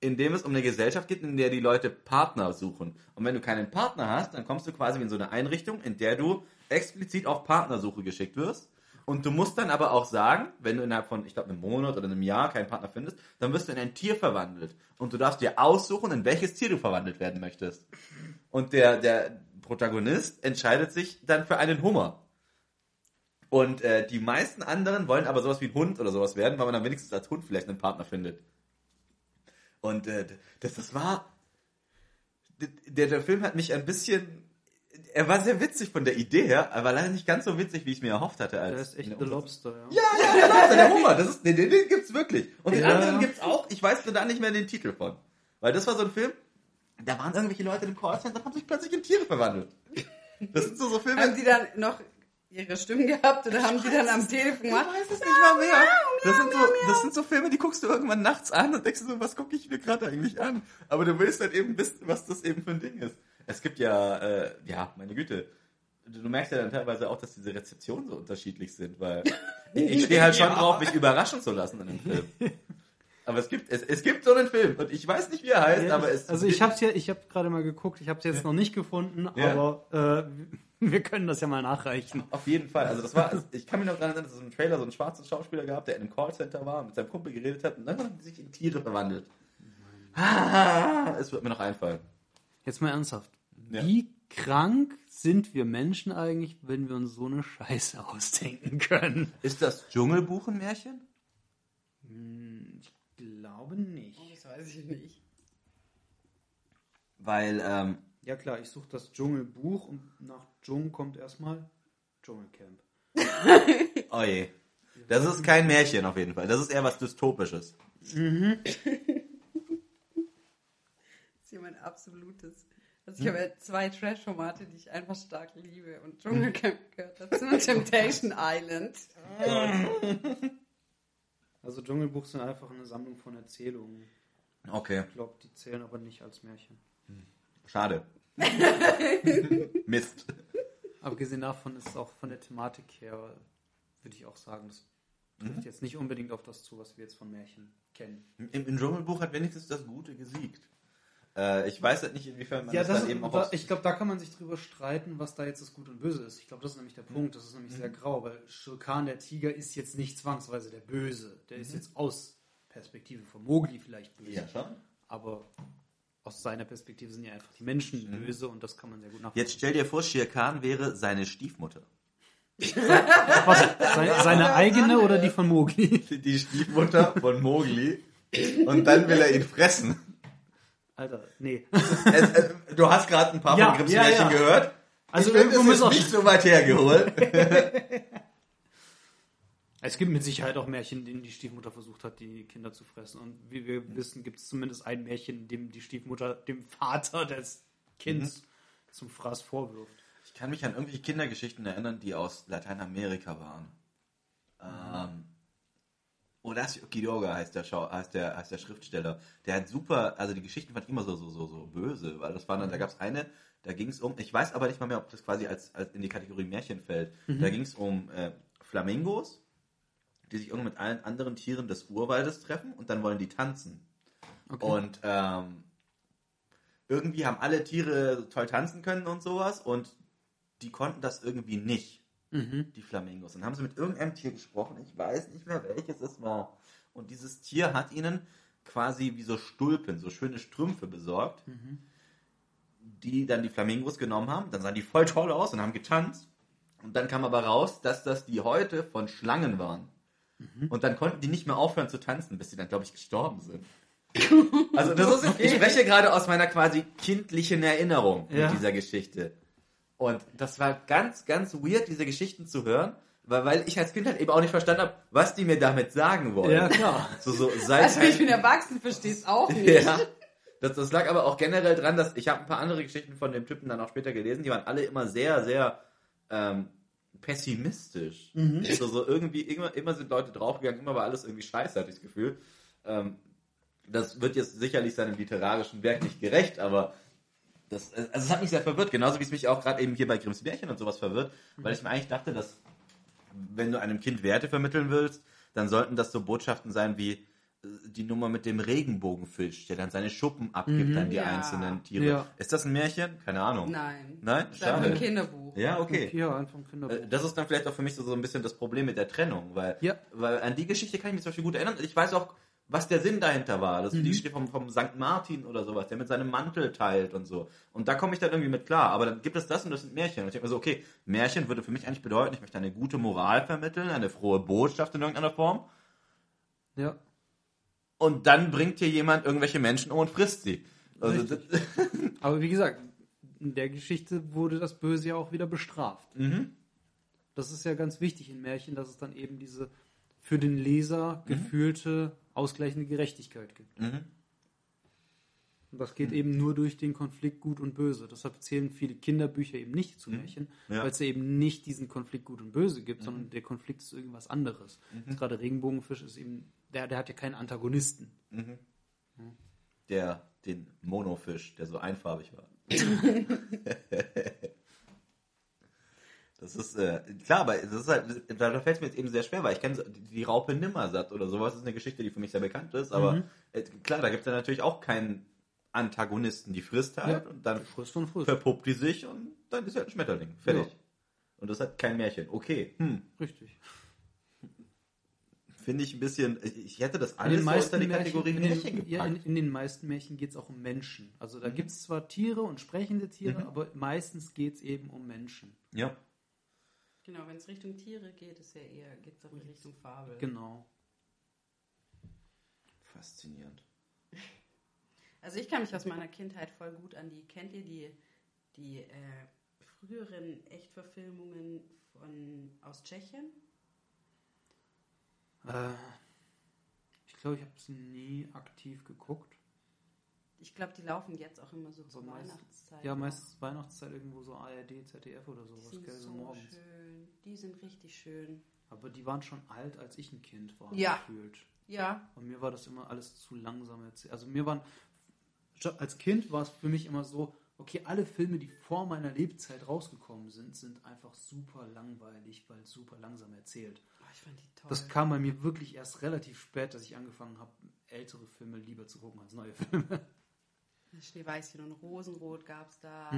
in dem es um eine Gesellschaft geht, in der die Leute Partner suchen. Und wenn du keinen Partner hast, dann kommst du quasi in so eine Einrichtung, in der du explizit auf Partnersuche geschickt wirst. Und du musst dann aber auch sagen, wenn du innerhalb von, ich glaube, einem Monat oder einem Jahr keinen Partner findest, dann wirst du in ein Tier verwandelt. Und du darfst dir aussuchen, in welches Tier du verwandelt werden möchtest. Und der, der Protagonist entscheidet sich dann für einen Hummer. Und äh, die meisten anderen wollen aber sowas wie ein Hund oder sowas werden, weil man dann wenigstens als Hund vielleicht einen Partner findet. Und äh, das, das war. Der, der Film hat mich ein bisschen. Er war sehr witzig von der Idee her, aber leider nicht ganz so witzig, wie ich es mir erhofft hatte. Als Der ist echt The der. Lobster, ja. Ja, ja, genau, der Hummer. Das ist, den, den, den gibt's wirklich. Und den Ja. anderen gibt's auch. Ich weiß nur da nicht mehr den Titel von. Weil das war so ein Film, da waren irgendwelche Leute im Callcenter und haben sich plötzlich in Tiere verwandelt. Das sind so, so Filme. Haben die dann noch ihre Stimmen gehabt oder haben die dann am Telefon Ich gemacht? weiß es nicht mal mehr. Das sind, so, das sind so Filme, die guckst du irgendwann nachts an und denkst so, was gucke ich mir gerade eigentlich an? Aber du willst halt eben wissen, was das eben für ein Ding ist. Es gibt ja, äh, ja, meine Güte. Du, merkst ja dann teilweise auch, dass diese Rezeptionen so unterschiedlich sind, weil ich, stehe halt schon drauf, mich überraschen zu lassen in einem Film. Aber es gibt, es, es gibt so einen Film und ich weiß nicht, wie er heißt, aber es also ich habe ja, ich habe gerade mal geguckt, ich habe es jetzt noch nicht gefunden, Ja. aber äh, wir können das ja mal nachreichen. Auf jeden Fall. Also das war, ich kann mich noch daran erinnern, dass es im Trailer so einen schwarzen Schauspieler gab, der in einem Callcenter war und mit seinem Kumpel geredet hat und dann haben die sich in Tiere verwandelt. Ah, es wird mir noch einfallen. Jetzt mal ernsthaft. Ja. Wie krank sind wir Menschen eigentlich, wenn wir uns so eine Scheiße ausdenken können? Ist das Dschungelbuch ein Märchen? Hm, Ich glaube nicht. Das weiß ich nicht. Weil, ähm, Ja klar, ich suche das Dschungelbuch und nach Dschungel kommt erstmal Dschungelcamp. oh je. Das ist kein Märchen auf jeden Fall. Das ist eher was Dystopisches. Das ist hier mein absolutes. Also ich habe ja zwei Trash-Formate, die ich einfach stark liebe. Und Dschungelcamp gehört dazu. Und Temptation Island. Also Dschungelbuch sind einfach eine Sammlung von Erzählungen. Okay, Ich glaube, die zählen aber nicht als Märchen. schade. Mist. Abgesehen davon ist es auch von der Thematik her, würde ich auch sagen, das trifft jetzt nicht unbedingt auf das zu, was wir jetzt von Märchen kennen. Im, Im Dschungelbuch hat wenigstens das Gute gesiegt. Äh, ich weiß halt nicht, inwiefern man Ja, das, das, dann eben auch da, aus- ich glaube, da kann man sich drüber streiten, was da jetzt das Gut und Böse ist. Ich glaube, das ist nämlich der Punkt. Das ist nämlich sehr grau, weil Shurkan, der Tiger, ist jetzt nicht zwangsweise der Böse. Der ist jetzt aus Perspektive von Mowgli vielleicht böse. Ja, schon. Aber aus seiner Perspektive sind ja einfach die Menschen böse und das kann man sehr gut nachvollziehen. Jetzt stell dir vor, Shere Khan wäre seine Stiefmutter. Was, seine, seine eigene oder die von Mowgli? Die Stiefmutter von Mowgli. Und dann will er ihn fressen. Alter, nee. Es, äh, du hast gerade ein paar Ja, von Grimms ja, ja. gehört. Also ich irgendwo es muss ist nicht so weit hergeholt. Es gibt mit Sicherheit auch Märchen, in denen die Stiefmutter versucht hat, die Kinder zu fressen. Und wie wir wissen, gibt es zumindest ein Märchen, in dem die Stiefmutter dem Vater des Kindes zum Fraß vorwirft. Ich kann mich an irgendwelche Kindergeschichten erinnern, die aus Lateinamerika waren. Ähm, Horacio Quiroga heißt der, Schau heißt, der, heißt der Schriftsteller. Der hat super, also die Geschichten fand ich immer so, so, so, so böse, weil das war dann, da gab es eine, da ging es um, ich weiß aber nicht mal mehr, ob das quasi als, als in die Kategorie Märchen fällt. Da ging es um äh, Flamingos, die sich irgendwann mit allen anderen Tieren des Urwaldes treffen und dann wollen die tanzen. Und ähm, irgendwie haben alle Tiere toll tanzen können und sowas und die konnten das irgendwie nicht, die Flamingos. Und haben sie mit irgendeinem Tier gesprochen, ich weiß nicht mehr welches es war. Und dieses Tier hat ihnen quasi wie so Stulpen, so schöne Strümpfe besorgt, die dann die Flamingos genommen haben. Dann sahen die voll toll aus und haben getanzt. Und dann kam aber raus, dass das die Häute von Schlangen waren. Und dann konnten die nicht mehr aufhören zu tanzen, bis sie dann, glaube ich, gestorben sind. Also das ist, ich spreche gerade aus meiner quasi kindlichen Erinnerung Ja. mit dieser Geschichte. Und das war ganz, ganz weird, diese Geschichten zu hören, weil, weil ich als Kind halt eben auch nicht verstanden habe, was die mir damit sagen wollen. Ja, klar. So, so, seit Also ich bin erwachsen, versteh's auch nicht. ja. Das, das lag aber auch generell dran, dass ich habe ein paar andere Geschichten von dem Typen dann auch später gelesen, die waren alle immer sehr, sehr ähm, pessimistisch. So, so irgendwie, immer, immer sind Leute draufgegangen, immer war alles irgendwie scheiße, hatte ich das Gefühl. Ähm, das wird jetzt sicherlich seinem literarischen Werk nicht gerecht, aber das, also es hat mich sehr verwirrt, genauso wie es mich auch gerade eben hier bei Grimms Märchen und sowas verwirrt, weil ich mir eigentlich dachte, dass wenn du einem Kind Werte vermitteln willst, dann sollten das so Botschaften sein wie die Nummer mit dem Regenbogenfisch, der dann seine Schuppen abgibt an die Ja. einzelnen Tiere. Ja. Ist das ein Märchen? Keine Ahnung. Nein. Nein? Das ist einfach Schade. ein Kinderbuch. Ja, okay. Ja, einfach ein Kinderbuch. Äh, Das ist dann vielleicht auch für mich so, so ein bisschen das Problem mit der Trennung, weil, Ja. weil an die Geschichte kann ich mich zum Beispiel gut erinnern. Ich weiß auch, was der Sinn dahinter war. Das ist Mhm. die Geschichte vom, vom St. Martin oder sowas, der mit seinem Mantel teilt und so. Und da komme ich dann irgendwie mit klar. Aber dann gibt es das und das sind Märchen. Und ich denke mir so, okay, Märchen würde für mich eigentlich bedeuten, ich möchte eine gute Moral vermitteln, eine frohe Botschaft in irgendeiner Form. ja. Und dann bringt hier jemand irgendwelche Menschen um und frisst sie. Also, Aber wie gesagt, in der Geschichte wurde das Böse ja auch wieder bestraft. Das ist ja ganz wichtig in Märchen, dass es dann eben diese für den Leser gefühlte, ausgleichende Gerechtigkeit gibt. Und das geht eben nur durch den Konflikt Gut und Böse. Deshalb zählen viele Kinderbücher eben nicht zu Märchen, Ja. weil es ja eben nicht diesen Konflikt Gut und Böse gibt, sondern der Konflikt ist irgendwas anderes. Gerade Regenbogenfisch ist eben, der, der hat ja keinen Antagonisten. der, den Monofisch, der so einfarbig war. Das ist, äh, klar, aber das ist halt, da, fällt es mir jetzt eben sehr schwer, weil ich kenne die, Raupe Nimmersatt oder sowas, das ist eine Geschichte, die für mich sehr bekannt ist, aber äh, klar, da gibt es ja natürlich auch keinen Antagonisten, die frisst halt Ja, und dann Frisst und frisst. verpuppt die sich und dann ist halt ein Schmetterling. Fertig. Ja. Und das hat kein Märchen. Okay, hm, Richtig. Finde ich ein bisschen, ich ich hätte das In alles den so unter meisten die Märchen, Kategorie in Märchen den, gepackt. ja, in, in den meisten Märchen geht es auch um Menschen. Also da gibt es zwar Tiere und sprechende Tiere, aber meistens geht es eben um Menschen. ja. Genau, wenn es Richtung Tiere geht, ist ja eher, geht es auch in Richtung Fabel. Genau. Faszinierend. Also ich kann mich aus meiner Kindheit voll gut an die, kennt ihr die, die äh, früheren Echtverfilmungen von, aus Tschechien? Äh, ich glaube, ich habe sie nie aktiv geguckt. Ich glaube, die laufen jetzt auch immer so So zur meist- Weihnachtszeit. Ja, meistens Weihnachtszeit irgendwo so ARD, ZDF oder Die sowas, sind gell, so morgens. schön. Die sind richtig schön. Aber die waren schon alt, als ich ein Kind war, Ja. gefühlt. Ja, Und mir war das immer alles zu langsam erzählt. Also mir waren, als Kind war es für mich immer so, okay, alle Filme, die vor meiner Lebzeit rausgekommen sind, sind einfach super langweilig, weil super langsam erzählt. Ich fand die toll. Das kam bei mir wirklich erst relativ spät, dass ich angefangen habe, ältere Filme lieber zu gucken als neue Filme. Schneeweißchen und Rosenrot gab es da.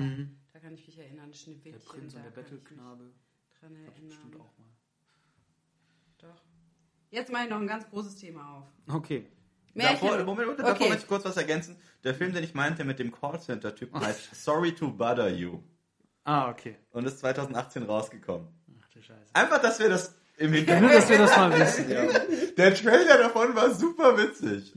Da kann ich mich erinnern. Der Schneewittchen. Prinz da und der Bettelknabe. Dran ich bestimmt erinnern. auch mal. Doch. Jetzt mache ich noch ein ganz großes Thema auf. Okay. Märchen. Davor, Moment, Moment, davor Okay. möchte ich kurz was ergänzen. Der Film, den ich meinte mit dem Callcenter-Typen, heißt Sorry to Bother You Ah, okay. und ist 2018 rausgekommen. Ach du Scheiße. Einfach, dass wir das im Nur, Hintergrund... dass wir das mal wissen. Ja. Der Trailer davon war super witzig.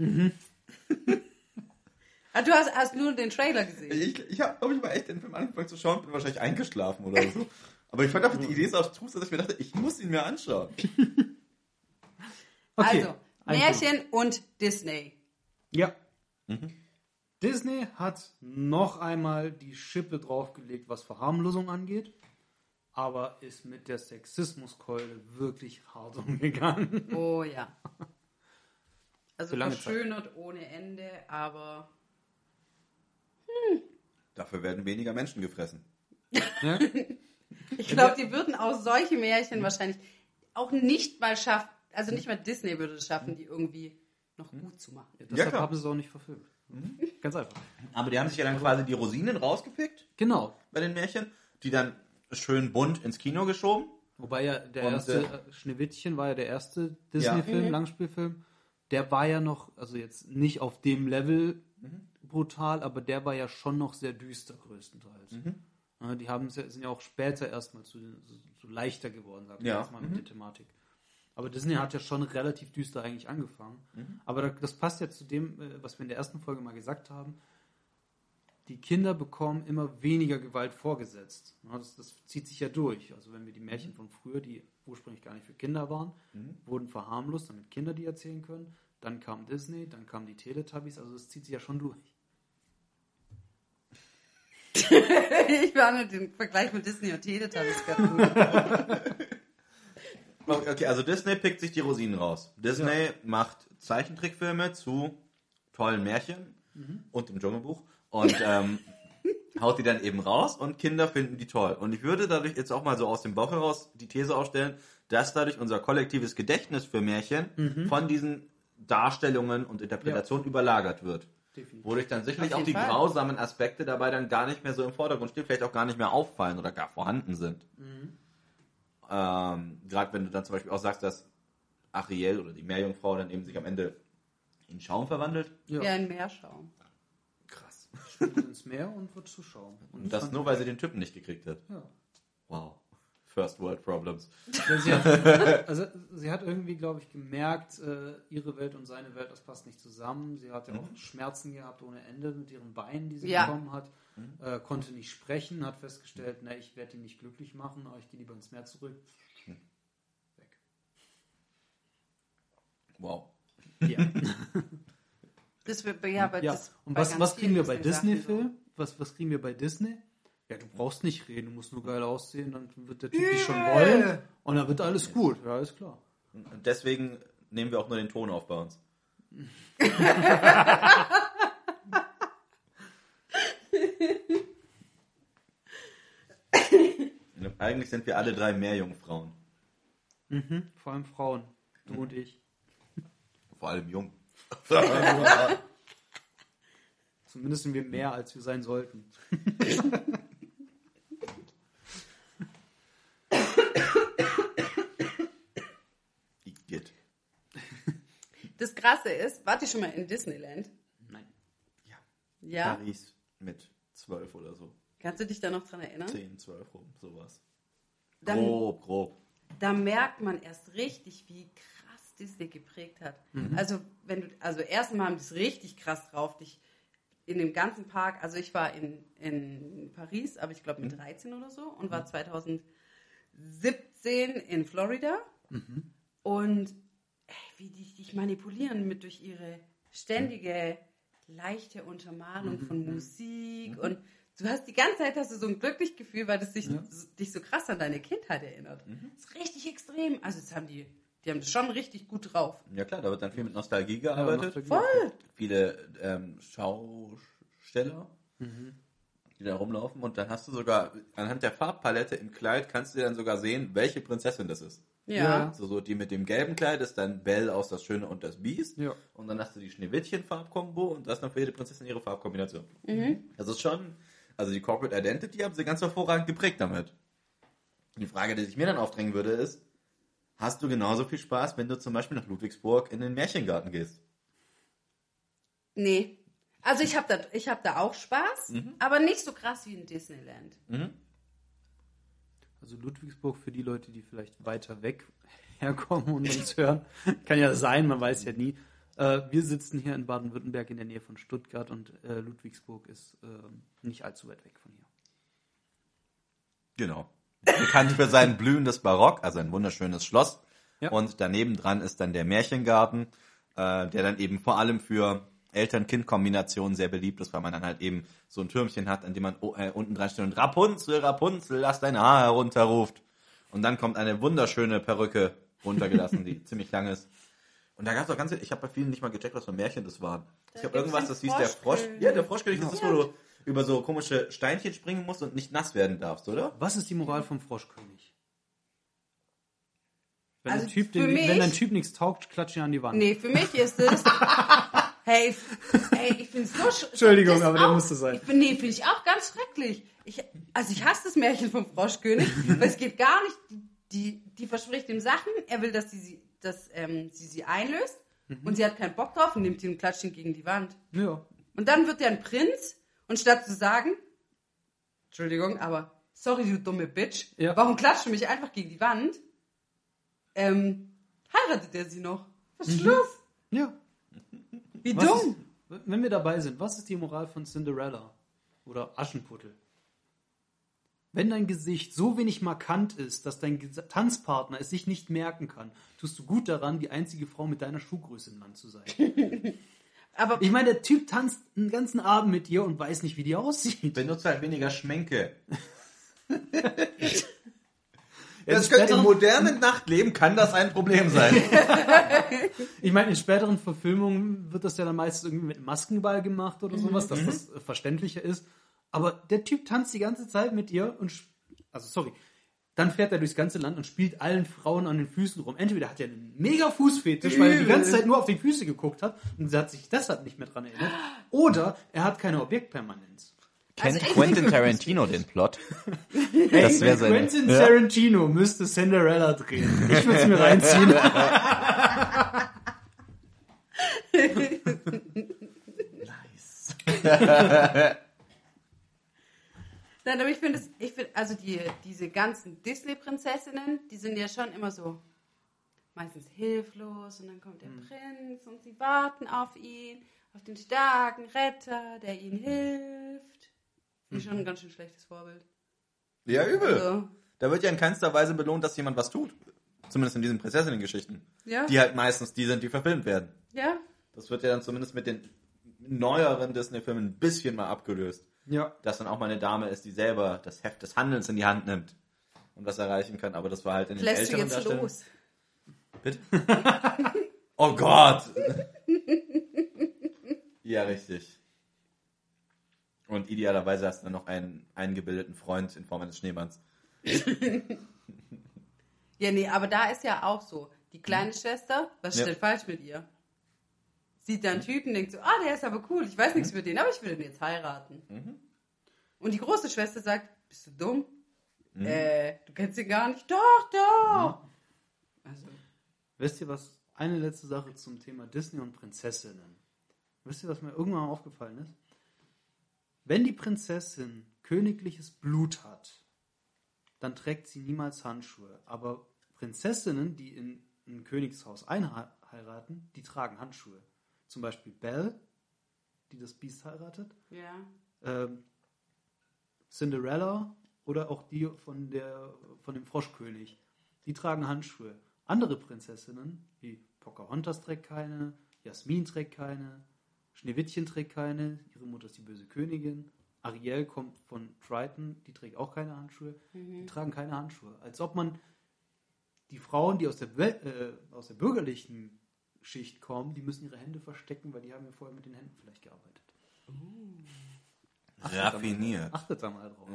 Ah, du hast, hast nur den Trailer gesehen. Ich, ich habe, glaube ich, mal echt den Film angefangen zu schauen, bin wahrscheinlich eingeschlafen oder so. Aber ich fand einfach die Idee so abstrus, dass ich mir dachte, ich muss ihn mir anschauen. Okay. Also, Märchen und Disney. Ja. Disney hat noch einmal die Schippe draufgelegt, was Verharmlosung angeht, aber ist mit der Sexismuskeule wirklich hart umgegangen. Oh ja. Also lange Zeit. verschönert ohne Ende, aber Dafür werden weniger Menschen gefressen. Ja? ich glaube, die würden auch solche Märchen wahrscheinlich auch nicht mal schaffen. Also nicht mal Disney würde es schaffen, die irgendwie noch gut zu machen. Deshalb klar. haben sie es auch nicht verfilmt. Ganz einfach. Aber die haben sich ja dann quasi die Rosinen rausgepickt Genau. bei den Märchen, die dann schön bunt ins Kino geschoben. Wobei ja der Und, erste äh, äh, Schneewittchen war ja der erste Disney-Film, Langspielfilm. Der war ja noch, also jetzt nicht auf dem Level brutal, aber der war ja schon noch sehr düster größtenteils. Ja, die haben, sind ja auch später erstmal zu, so, so leichter geworden, sagen wir Ja. jetzt mal mit der Thematik. Aber Disney hat ja schon relativ düster eigentlich angefangen. Aber da- das passt ja zu dem, äh, was wir in der ersten Folge mal gesagt haben. Die Kinder bekommen immer weniger Gewalt vorgesetzt. Ja, das, das zieht sich ja durch. Also wenn wir die Märchen von früher, die ursprünglich gar nicht für Kinder waren, wurden verharmlost, damit Kinder die erzählen können. Dann kam Disney, dann kamen die Teletubbies. Also das zieht sich ja schon durch. ich war nur den Vergleich mit Disney und Teletubbies gerade gut. Okay, also Disney pickt sich die Rosinen raus. Disney macht Zeichentrickfilme zu tollen Märchen und dem Dschungelbuch und ähm, haut die dann eben raus und Kinder finden die toll. Und ich würde dadurch jetzt auch mal so aus dem Bauch heraus die These aufstellen, dass dadurch unser kollektives Gedächtnis für Märchen von diesen Darstellungen und Interpretationen überlagert wird. Definitiv. Wodurch dann sicherlich auch die Fall. grausamen Aspekte dabei dann gar nicht mehr so im Vordergrund stehen, vielleicht auch gar nicht mehr auffallen oder gar vorhanden sind. Ähm, Gerade wenn du dann zum Beispiel auch sagst, dass Ariel oder die Meerjungfrau dann eben sich am Ende in Schaum verwandelt. Ja. Wie ein Meerschaum. Ins Meer und wird Zuschauen. Und das nur, weil sie den Typen nicht gekriegt hat. Ja. Wow. First World Problems. Ja, sie hat, also sie hat irgendwie, glaube ich, gemerkt, äh, ihre Welt und seine Welt, das passt nicht zusammen. Sie hat ja auch Schmerzen gehabt ohne Ende mit ihren Beinen, die sie Ja. bekommen hat. Äh, konnte nicht sprechen, hat festgestellt, na, ich werde ihn nicht glücklich machen, aber ich gehe lieber ins Meer zurück. Weg. Wow. Ja. Das wird, ja, aber ja. das Und bei was, was kriegen wir bei Disney-Filmen? Was, was kriegen wir bei Disney? Ja, du brauchst nicht reden, du musst nur geil aussehen, dann wird der Typ dich schon wollen und dann wird alles gut. Ja, ist klar. Und deswegen nehmen wir auch nur den Ton auf bei uns. Eigentlich sind wir alle drei Meerjungfrauen. Mhm. Vor allem Frauen. Du und ich. Vor allem jung. Zumindest sind wir mehr, als wir sein sollten. Igitt. Das Krasse ist, wart ihr schon mal in Disneyland? Nein. Ja. Ja? Paris mit zwölf oder so. Kannst du dich da noch dran erinnern? Zehn, zwölf rum, sowas. Dann, Grob, grob. da merkt man erst richtig, wie krass Disney geprägt hat. Also wenn du, also erstmal haben die es richtig krass drauf, dich in dem ganzen Park, also ich war in, in Paris, aber ich glaube mit 13 oder so und war 2017 in Florida. Und ey, wie die dich manipulieren mit durch ihre ständige leichte Untermalung von Musik und du hast die ganze Zeit hast du so ein glückliches Gefühl, weil das dich, dich so krass an deine Kindheit erinnert. Das ist richtig extrem. Also das haben die, die haben das schon richtig gut drauf. Ja klar, da wird dann viel mit Nostalgie gearbeitet. Voll. Viele ähm, Schausteller, die da rumlaufen. Und dann hast du sogar anhand der Farbpalette im Kleid kannst du dann sogar sehen, welche Prinzessin das ist. Ja. Also so die mit dem gelben Kleid ist dann Belle aus Das Schöne und das Biest. Ja. Und dann hast du die Schneewittchen-Farbkombo und das ist dann für jede Prinzessin ihre Farbkombination. Das ist schon, also die Corporate Identity haben sie ganz hervorragend geprägt damit. Die Frage, die sich mir dann aufdrängen würde, ist, hast du genauso viel Spaß, wenn du zum Beispiel nach Ludwigsburg in den Märchengarten gehst? Nee. Also ich habe da, ich hab da auch Spaß, aber nicht so krass wie in Disneyland. Also Ludwigsburg für die Leute, die vielleicht weiter weg herkommen und uns hören. Kann ja sein, man weiß ja nie. Äh, wir sitzen hier in Baden-Württemberg in der Nähe von Stuttgart und äh, Ludwigsburg ist äh, nicht allzu weit weg von hier. Genau. Bekannt für sein blühendes Barock, also ein wunderschönes Schloss. Ja. Und daneben dran ist dann der Märchengarten, äh, der dann eben vor allem für Eltern-Kind-Kombinationen sehr beliebt ist, weil man dann halt eben so ein Türmchen hat, an dem man äh, unten dran steht und Rapunzel, Rapunzel, lass dein Haar herunterruft. Und dann kommt eine wunderschöne Perücke runtergelassen, die ziemlich lang ist. Und da gab es auch ganz, ich habe bei vielen nicht mal gecheckt, was für Märchen das waren. ich habe irgendwas, das hieß der Frosch. Ja, der Froschkönig, das ist, wo du über so komische Steinchen springen musst und nicht nass werden darfst, oder? Was ist die Moral vom Froschkönig? Wenn, Also ein typ den, mich- wenn ein Typ nichts taugt, klatscht ihn an die Wand. Nee, für mich ist es. hey, hey, ich finde so sch- Entschuldigung, aber der auch- musste sein. Ich find, nee, finde ich auch ganz schrecklich. Ich, also ich hasse das Märchen vom Froschkönig, weil es geht gar nicht. Die, die verspricht ihm Sachen, er will, dass sie sie, dass, ähm, sie, sie einlöst und sie hat keinen Bock drauf und nimmt ihn und klatscht ihn gegen die Wand. Ja. Und dann wird er ein Prinz und statt zu sagen, Entschuldigung, aber sorry, du dumme Bitch, Ja. warum klatscht du mich einfach gegen die Wand? Ähm, heiratet er sie noch? Was ist los? ja. Wie Was dumm. Ist, wenn wir dabei sind, was ist die Moral von Cinderella oder Aschenputtel? Wenn dein Gesicht so wenig markant ist, dass dein Tanzpartner es sich nicht merken kann, tust du gut daran, die einzige Frau mit deiner Schuhgröße im Land zu sein. Aber Ich meine, der Typ tanzt einen ganzen Abend mit dir und weiß nicht, wie die aussieht. Benutzt halt weniger Schminke. Das in könnte, Im modernen Nachtleben kann das ein Problem sein. Ich meine, in späteren Verfilmungen wird das ja dann meistens irgendwie mit Maskenball gemacht oder sowas, dass das äh, verständlicher ist. Aber der Typ tanzt die ganze Zeit mit ihr und, also sorry, dann fährt er durchs ganze Land und spielt allen Frauen an den Füßen rum. Entweder hat er einen mega Fußfetisch, weil er die ganze Zeit nur auf die Füße geguckt hat und sie hat sich deshalb nicht mehr dran erinnert. Oder er hat keine Objektpermanenz. Also Kennt ich- Quentin Tarantino den Plot? Das wäre seine. Quentin Tarantino müsste Cinderella drehen. Ich würde es mir reinziehen. Nein, aber ich finde es, ich finde, also die, diese ganzen Disney-Prinzessinnen, die sind ja schon immer so meistens hilflos und dann kommt der Prinz und sie warten auf ihn, auf den starken Retter, der ihnen hilft. Finde ich schon ein ganz schön schlechtes Vorbild. Ja, übel. Also, Da wird ja in keinster Weise belohnt, dass jemand was tut. Zumindest in diesen Prinzessinnen-Geschichten. Ja. Die halt meistens die sind, die verfilmt werden. ja, Das wird ja dann zumindest mit den neueren Disney-Filmen ein bisschen mal abgelöst. Ja. Dass dann auch mal eine Dame ist, die selber das Heft des Handelns in die Hand nimmt und was erreichen kann. Aber das war halt in den lässt du älteren jetzt Darstellungen- los. Bitte? oh Gott! ja, richtig. Und idealerweise hast du dann noch einen eingebildeten Freund in Form eines Schneemanns. Ja, nee, aber da ist ja auch so. Die kleine Schwester, was ist Ja. denn falsch mit ihr? Sieht da einen Typen, denkt so, ah, der ist aber cool, ich weiß nichts für den, aber ich will den jetzt heiraten. Und die große Schwester sagt, bist du dumm? Äh, du kennst ihn gar nicht? Doch, doch. Also, Wisst ihr was? Eine letzte Sache zum Thema Disney und Prinzessinnen. Wisst ihr, was mir irgendwann mal aufgefallen ist? Wenn die Prinzessin königliches Blut hat, dann trägt sie niemals Handschuhe. Aber Prinzessinnen, die in ein Königshaus einheiraten, die tragen Handschuhe. Zum Beispiel Belle, die das Biest heiratet, Ja. ähm, Cinderella oder auch die von, der, von dem Froschkönig. Die tragen Handschuhe. Andere Prinzessinnen, wie Pocahontas trägt keine, Jasmin trägt keine, Schneewittchen trägt keine, ihre Mutter ist die böse Königin, Ariel kommt von Triton, die trägt auch keine Handschuhe. Die tragen keine Handschuhe. Als ob man die Frauen, die aus der, Wel äh, aus der bürgerlichen Schicht kommen, die müssen ihre Hände verstecken, weil die haben ja vorher mit den Händen vielleicht gearbeitet. Raffiniert. Achtet da mal drauf.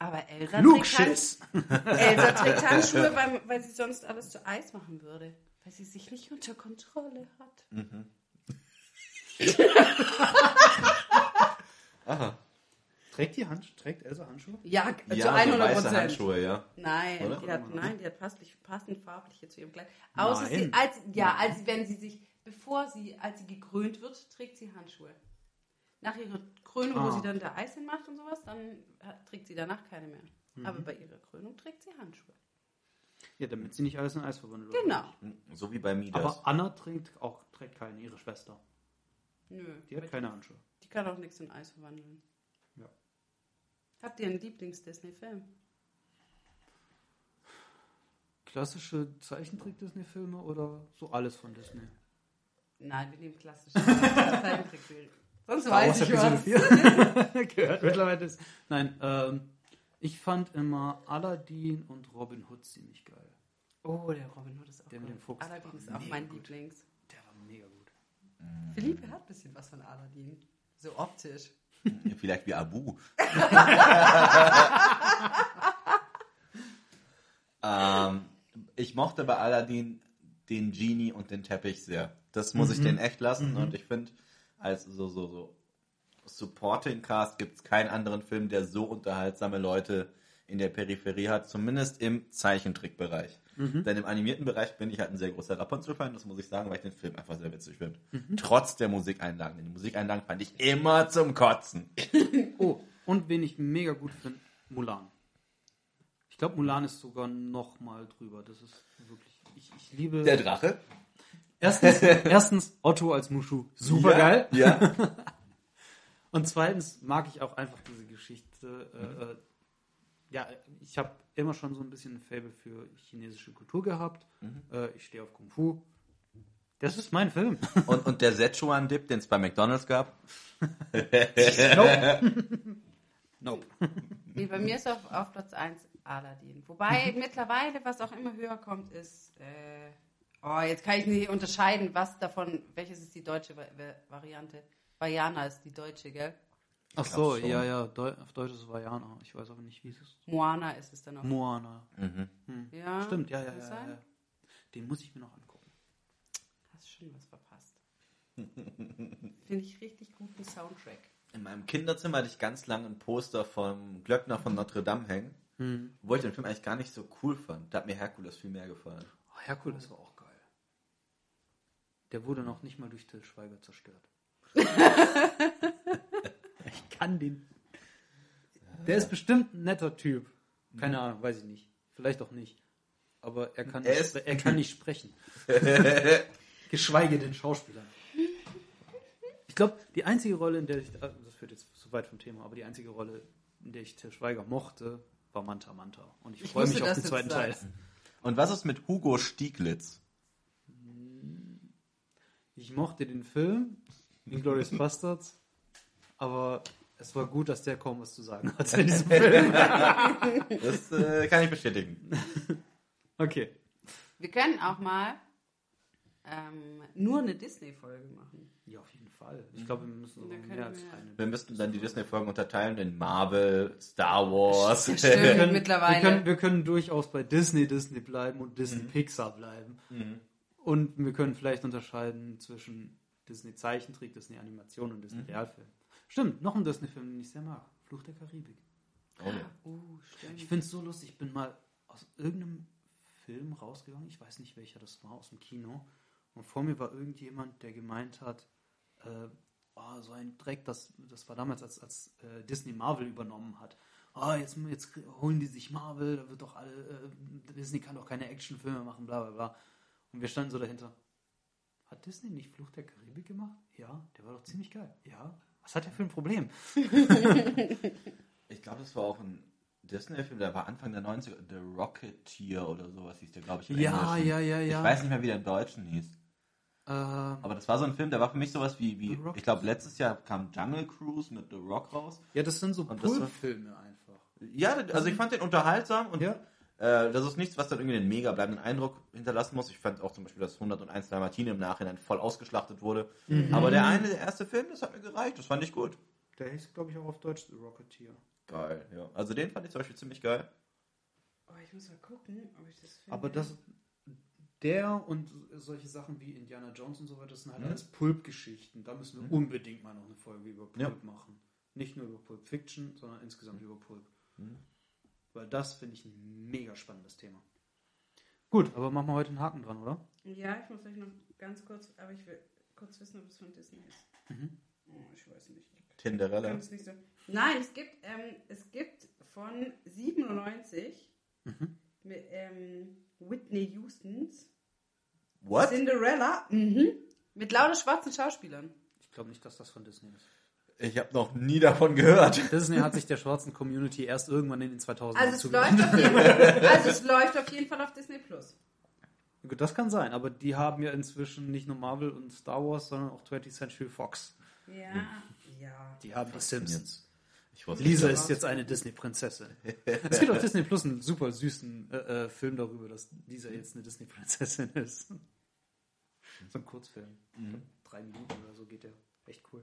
Aber Elsa trägt! Elsa trägt Handschuhe, weil, weil sie sonst alles zu Eis machen würde. Weil sie sich nicht unter Kontrolle hat. Trägt die Hand, trägt Elsa Handschuhe? Ja, zu Ja, so 100 weiße Prozent. Handschuhe, ja. Nein, Oder? die hat, nein, die hat passend, passend farbliche zu ihrem Kleid. Außer Nein. sie, als, ja, als wenn sie sich, bevor sie, als sie gekrönt wird, trägt sie Handschuhe. Nach ihrer Krönung, wo Ah. sie dann der Eis hinmacht und sowas, dann hat- trägt sie danach keine mehr. Mhm. Aber bei ihrer Krönung trägt sie Handschuhe. Ja, damit sie nicht alles in Eis verwandelt wird. Genau. So wie bei Midas. Aber Anna trägt auch trägt keine, ihre Schwester. Nö. Die hat keine Handschuhe. Die kann auch nichts in Eis verwandeln. Habt ihr einen Lieblings-Disney-Film? Klassische Zeichentrick-Disney-Filme oder so alles von Disney? Nein, wir nehmen klassische Zeichentrickfilme. Sonst Star weiß Wars ich Episode was. 4. Gehört mittlerweile. Ist. Nein, ähm, ich fand immer Aladdin und Robin Hood ziemlich geil. Oh, der Robin Hood ist auch Der mit gut. dem Fuchs. Aladdin ist auch mein gut. Lieblings. Der war mega gut. Philippe hat ein bisschen was von Aladdin. So optisch. Vielleicht wie Abu. ähm, ich mochte bei Aladdin den Genie und den Teppich sehr. Das muss ich denen echt lassen. Und ich finde, als so, so, so Supporting Cast gibt es keinen anderen Film, der so unterhaltsame Leute in der Peripherie hat, zumindest im Zeichentrickbereich. Denn im animierten Bereich bin ich halt ein sehr großer Rapunzel-Fan, das muss ich sagen, weil ich den Film einfach sehr witzig finde. Trotz der Musikeinlagen. Denn die Musikeinlagen fand ich immer zum Kotzen. Oh, und wen ich mega gut finde, Mulan. Ich glaube, Mulan ist sogar noch mal drüber. Das ist wirklich. Ich, ich liebe. Der Drache? Erstens, erstens Otto als Mushu. Super geil. Ja. Und zweitens mag ich auch einfach diese Geschichte. Äh, äh, ja, ich habe immer schon so ein bisschen ein Faible für chinesische Kultur gehabt. Äh, ich stehe auf Kung Fu. Das ist mein Film. Und, und der Szechuan-Dip, den es bei McDonalds gab? nope. nope. Nee, bei mir ist auf, auf Platz 1 Aladdin. Wobei Mhm. mittlerweile, was auch immer höher kommt, ist. Äh, oh, jetzt kann ich nicht unterscheiden, was davon. Welches ist die deutsche Va Va- Variante? Vajana ist die deutsche, gell? Ach so, schon. ja, ja. Deu auf Deutsch ist es Vajana. Ich weiß aber nicht, wie es ist. Moana ist es dann auch. Moana. ja, Stimmt, ja, ja, kann ja, sein? ja. Den muss ich mir noch angucken. Hast schon was verpasst. Finde ich richtig guten Soundtrack. In meinem Kinderzimmer hatte ich ganz lange ein Poster vom Glöckner von Notre Dame hängen, wo ich den Film eigentlich gar nicht so cool fand. Da hat mir Herkules viel mehr gefallen. Oh, Herkules war auch geil. Der wurde noch nicht mal durch Till Schweiger zerstört. ich kann den. Der ist bestimmt ein netter Typ. Keine Ahnung, weiß ich nicht. Vielleicht auch nicht. Aber er kann, Er nicht, ist er kann nicht sprechen. Geschweige denn Schauspieler. Ich glaube, die einzige Rolle, in der ich, das führt jetzt zu weit vom Thema, aber die einzige Rolle, in der ich Till Schweiger mochte, war Manta Manta. Und ich, Ich freue mich wusste, auf dass den du das zweiten Teil. sagst. Und was ist mit Hugo Stieglitz? Ich mochte den Film, Inglourious Bastards, aber es war gut, dass der kaum was zu sagen hat in diesem Film. Das äh, kann ich bestätigen. Okay. Wir können auch mal ähm, nur eine Disney-Folge machen. Ja, auf jeden Fall. Ich glaube, wir müssen mehr als wir- eine. Wir müssten dann die Disney-Folgen unterteilen in Marvel, Star Wars. Stimmt, Wir können, mittlerweile. Wir können, wir können durchaus bei Disney Disney bleiben und Disney Pixar bleiben. Und wir können vielleicht unterscheiden zwischen Disney Zeichentrick, Disney Animation und Disney Realfilm. Stimmt, noch ein Disney-Film, den ich sehr mag. Fluch der Karibik. Oh, ja. Uh, stimmt. Ich finde es so lustig, ich bin mal aus irgendeinem Film rausgegangen, ich weiß nicht welcher das war, aus dem Kino. Und vor mir war irgendjemand, der gemeint hat, äh, oh, so ein Dreck, das, das war damals, als, als äh, Disney Marvel übernommen hat. Oh, jetzt, jetzt holen die sich Marvel, da wird doch alle, äh, Disney kann doch keine Actionfilme machen, bla bla bla. Und wir standen so dahinter. Hat Disney nicht Fluch der Karibik gemacht? Ja, der war doch ziemlich geil. Ja. Was hat er für ein Problem? Ich glaube, das war auch ein Disney-Film, der war Anfang der 90er, The Rocketeer oder sowas hieß der, glaube ich. im Ja, Englischen. ja, ja, ja. Ich weiß nicht mehr, wie der im Deutschen hieß. Äh, Aber das war so ein Film, der war für mich sowas wie, wie The Rock. ich glaube, letztes Jahr kam Jungle Cruise mit The Rock raus. ja, das sind so Und das war- Pulpfilme einfach. Ja, also ich fand den unterhaltsam und Ja. Äh, das ist nichts, was dann irgendwie den mega bleibenden Eindruck hinterlassen muss. Ich fand auch zum Beispiel, dass 101 Dalmatine im Nachhinein voll ausgeschlachtet wurde. Mhm. Aber der eine, der erste Film, das hat mir gereicht. Das fand ich gut. Der hieß, glaube ich, auch auf Deutsch The Rocketeer. Geil, ja. Also den fand ich zum Beispiel ziemlich geil. Oh, ich muss mal gucken, ob ich das finde. Aber das, der und solche Sachen wie Indiana Jones und so weiter, das sind halt Mhm. alles Pulp-Geschichten. Da müssen wir unbedingt mal noch eine Folge über Pulp Ja. machen. Nicht nur über Pulp Fiction, sondern insgesamt über Pulp. Mhm. Weil das finde ich ein mega spannendes Thema. Gut, aber machen wir heute einen Haken dran, oder? Ja, ich muss euch noch ganz kurz, aber ich will kurz wissen, ob es von Disney ist. Mhm. Oh, ich weiß nicht. Ich Tinderella. nicht so. Nein, es gibt, ähm, es gibt von 97 Mhm. mit ähm, Whitney Houstons What? Cinderella mhm, mit lauter schwarzen Schauspielern. Ich glaube nicht, dass das von Disney ist. Ich habe noch nie davon gehört. Disney hat sich der schwarzen Community erst irgendwann in den 2000ern Also es, zugewandt. läuft auf jeden Fall, also es läuft auf jeden Fall auf Disney Plus. Gut, das kann sein, aber die haben ja inzwischen nicht nur Marvel und Star Wars, sondern auch 20th Century Fox. Ja, ja. Die haben die Simpsons. Lisa nicht. ist jetzt eine Disney-Prinzessin. Es gibt auf Disney Plus einen super süßen äh, äh, Film darüber, dass Lisa jetzt eine Disney-Prinzessin ist. So ein Kurzfilm. Glaub, Drei Minuten oder so geht der. Echt cool.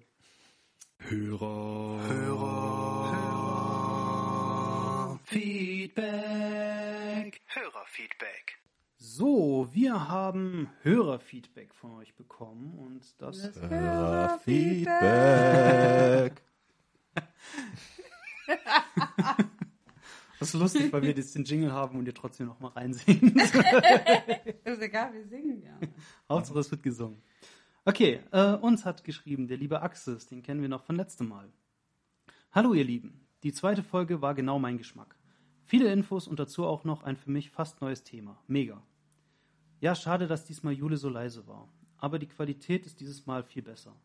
Feedback. Hörerfeedback. So, wir haben Hörerfeedback von euch bekommen und das Feedback. Das ist lustig, weil wir jetzt den Jingle haben und ihr trotzdem noch mal reinsingen. Ist egal, wir singen ja. Hauptsache es wird gesungen. Okay, äh, uns hat geschrieben der liebe Axis, den kennen wir noch von letztem Mal. Hallo ihr Lieben, die zweite Folge war genau mein Geschmack. Viele Infos und dazu auch noch ein für mich fast neues Thema. Mega. Ja, schade, dass diesmal Jule so leise war. Aber die Qualität ist dieses Mal viel besser.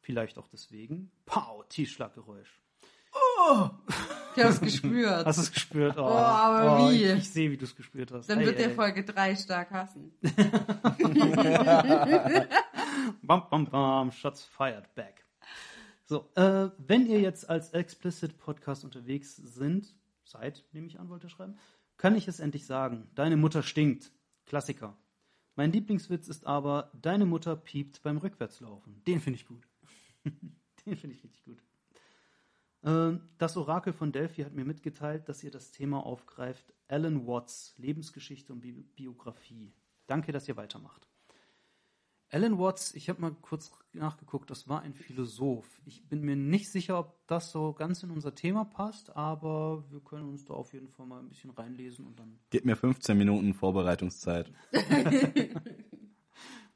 Vielleicht auch deswegen. Pow, Tiefschlaggeräusch. Ich hab's gespürt. Hast du es gespürt? Oh, aber oh, wie? Ich, ich sehe, wie du es gespürt hast. Dann Ei, wird ei, der. Folge 3 stark hassen. Bam, bam, bam, Shots fired back. So, äh, wenn ihr jetzt als Explicit Podcast unterwegs sind, seid, nehme ich an, wollte er schreiben, kann ich es endlich sagen. Deine Mutter stinkt. Klassiker. Mein Lieblingswitz ist aber, deine Mutter piept beim Rückwärtslaufen. Den finde ich gut. Den finde ich richtig gut. Ähm, Das Orakel von Delphi hat mir mitgeteilt, dass ihr das Thema aufgreift. Alan Watts, Lebensgeschichte und Bi Biografie. Danke, dass ihr weitermacht. Alan Watts, ich habe mal kurz nachgeguckt, das war ein Philosoph. Ich bin mir nicht sicher, ob das so ganz in unser Thema passt, aber wir können uns da auf jeden Fall mal ein bisschen reinlesen und dann, Gib mir 15 Minuten Vorbereitungszeit.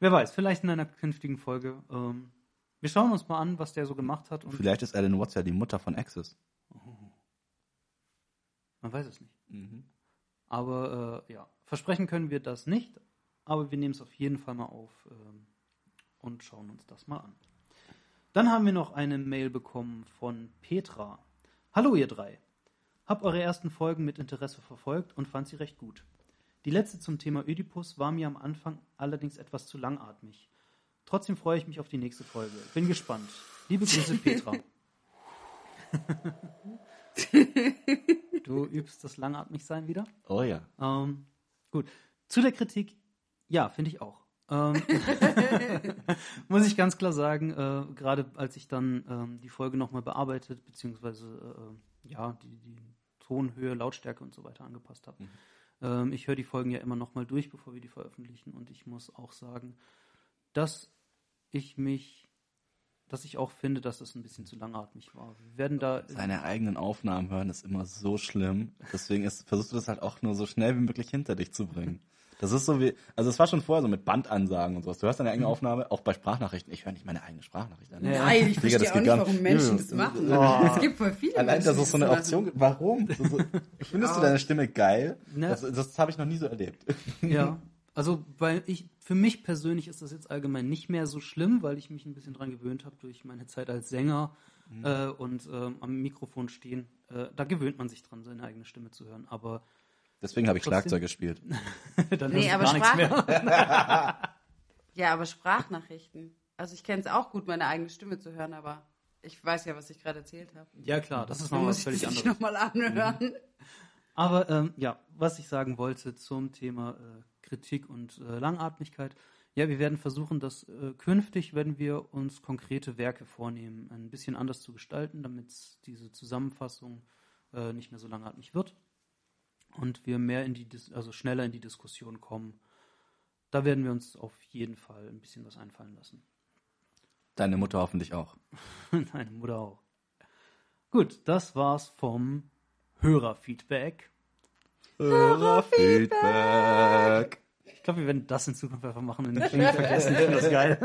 wer weiß, vielleicht in einer künftigen Folge. Ähm, wir schauen uns mal an, was der so gemacht hat Vielleicht ist Alan Watts ja die Mutter von Axis. man weiß es nicht. Aber äh, ja, versprechen können wir das nicht, aber wir nehmen es auf jeden Fall mal auf ähm, und schauen uns das mal an. Dann haben wir noch eine Mail bekommen von Petra. Hallo ihr drei. Hab eure ersten Folgen mit Interesse verfolgt und fand sie recht gut. Die letzte zum Thema Ödipus war mir am Anfang allerdings etwas zu langatmig. Trotzdem freue ich mich auf die nächste Folge. Bin gespannt. Liebe Grüße, Petra. du übst das Langatmigsein wieder? Oh ja. Ähm, gut. Zu der Kritik, ja, finde ich auch. Ähm, muss ich ganz klar sagen, äh, gerade als ich dann ähm, die Folge nochmal bearbeitet, beziehungsweise äh, ja, die, die Tonhöhe, Lautstärke und so weiter angepasst habe. Ähm, ich höre die Folgen ja immer nochmal durch, bevor wir die veröffentlichen und ich muss auch sagen, dass ich mich, dass ich auch finde, dass das ein bisschen zu langatmig war. Wir werden da Seine eigenen Aufnahmen hören ist immer so schlimm. Deswegen ist, versuchst du das halt auch nur so schnell wie möglich hinter dich zu bringen. Das ist so wie, also es war schon vorher so mit Bandansagen und sowas. Du hörst deine eigene Aufnahme, auch bei Sprachnachrichten. Ich höre nicht meine eigene Sprachnachricht an. Ja. Nein, ich Digga, das verstehe auch nicht, warum nicht. Menschen das machen. Oh. Es gibt voll viele Allein, Menschen, dass es so eine Option gibt. Warum? So, findest du deine Stimme geil? Ne. Das, das habe ich noch nie so erlebt. Ja. Also, weil ich, für mich persönlich ist das jetzt allgemein nicht mehr so schlimm, weil ich mich ein bisschen dran gewöhnt habe durch meine Zeit als Sänger äh, und ähm, am Mikrofon stehen. Äh, da gewöhnt man sich dran, seine eigene Stimme zu hören. Aber Deswegen habe ich Trotzdem. Schlagzeug gespielt. dann Nee, aber gar nichts Sprach- mehr. Ja, aber Sprachnachrichten. Also ich kenne es auch gut, meine eigene Stimme zu hören, aber ich weiß ja, was ich gerade erzählt habe. Ja, klar, das ist noch muss was ich völlig das anderes. nochmal anhören. Aber ähm, ja, was ich sagen wollte zum Thema äh, Kritik und äh, Langatmigkeit. Ja, wir werden versuchen, dass äh, künftig werden wir uns konkrete Werke vornehmen, ein bisschen anders zu gestalten, damit diese Zusammenfassung äh, nicht mehr so langatmig wird und wir mehr in die, Dis also schneller in die Diskussion kommen. Da werden wir uns auf jeden Fall ein bisschen was einfallen lassen. Deine Mutter hoffentlich auch. Deine Mutter auch. Gut, das war's vom Hörerfeedback. Hörerfeedback. Ich glaube, wir werden das in Zukunft einfach machen und nicht vergessen. Ich finde das geil.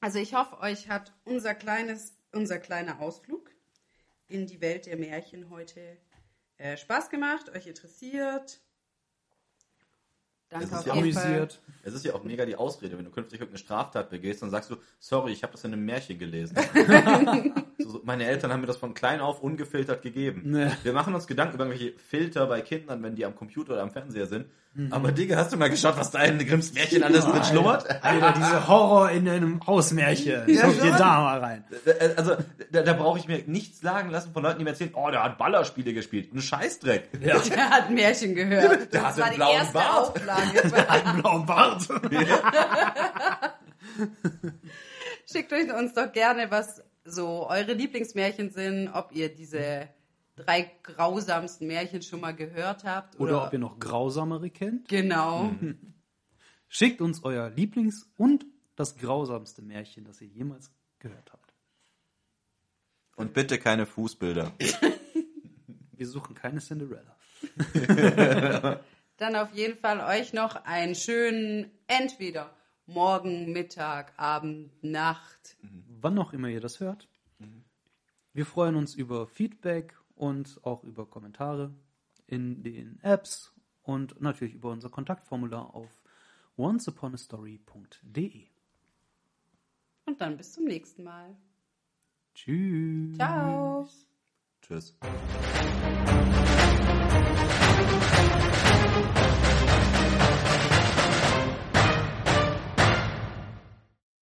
Also ich hoffe, euch hat unser kleines, unser kleiner Ausflug in die Welt der Märchen heute äh, Spaß gemacht, euch interessiert. Danke Es ist auf ja jeden Fall. Amüsiert. Es ist ja auch mega die Ausrede, wenn du künftig irgendeine Straftat begehst, dann sagst du, sorry, ich habe das in einem Märchen gelesen. so, so, meine Eltern haben mir das von klein auf ungefiltert gegeben. Nee. Wir machen uns Gedanken über irgendwelche Filter bei Kindern, wenn die am Computer oder am Fernseher sind. Mhm. Aber Digga, hast du mal geschaut, was da in Grimms Märchen alles drin schlummert? Alter, diese Horror in einem Hausmärchen. Ja, Guck dir da mal rein. Äh, Also, da, da brauche ich mir nichts sagen lassen von Leuten, die mir erzählen, oh, der hat Ballerspiele gespielt. Ein Scheißdreck. Ja. Der hat Märchen gehört. Der das hat war einen die blauen erste Bart. Auflage. Einen blauen Bart. Schickt euch uns doch gerne, was so eure Lieblingsmärchen sind, ob ihr diese drei grausamsten Märchen schon mal gehört habt. Oder ob ihr noch grausamere kennt. Genau. Schickt uns euer Lieblings- und das grausamste Märchen, das ihr jemals gehört habt. Und bitte keine Fußbilder. Wir suchen keine Cinderella. Dann auf jeden Fall euch noch einen schönen entweder Morgen, Mittag, Abend, Nacht. Wann auch immer ihr das hört. Wir freuen uns über Feedback und auch über Kommentare in den Apps und natürlich über unser Kontaktformular auf onceuponastory.de. Und dann bis zum nächsten Mal. Tschüss. Ciao. Tschüss.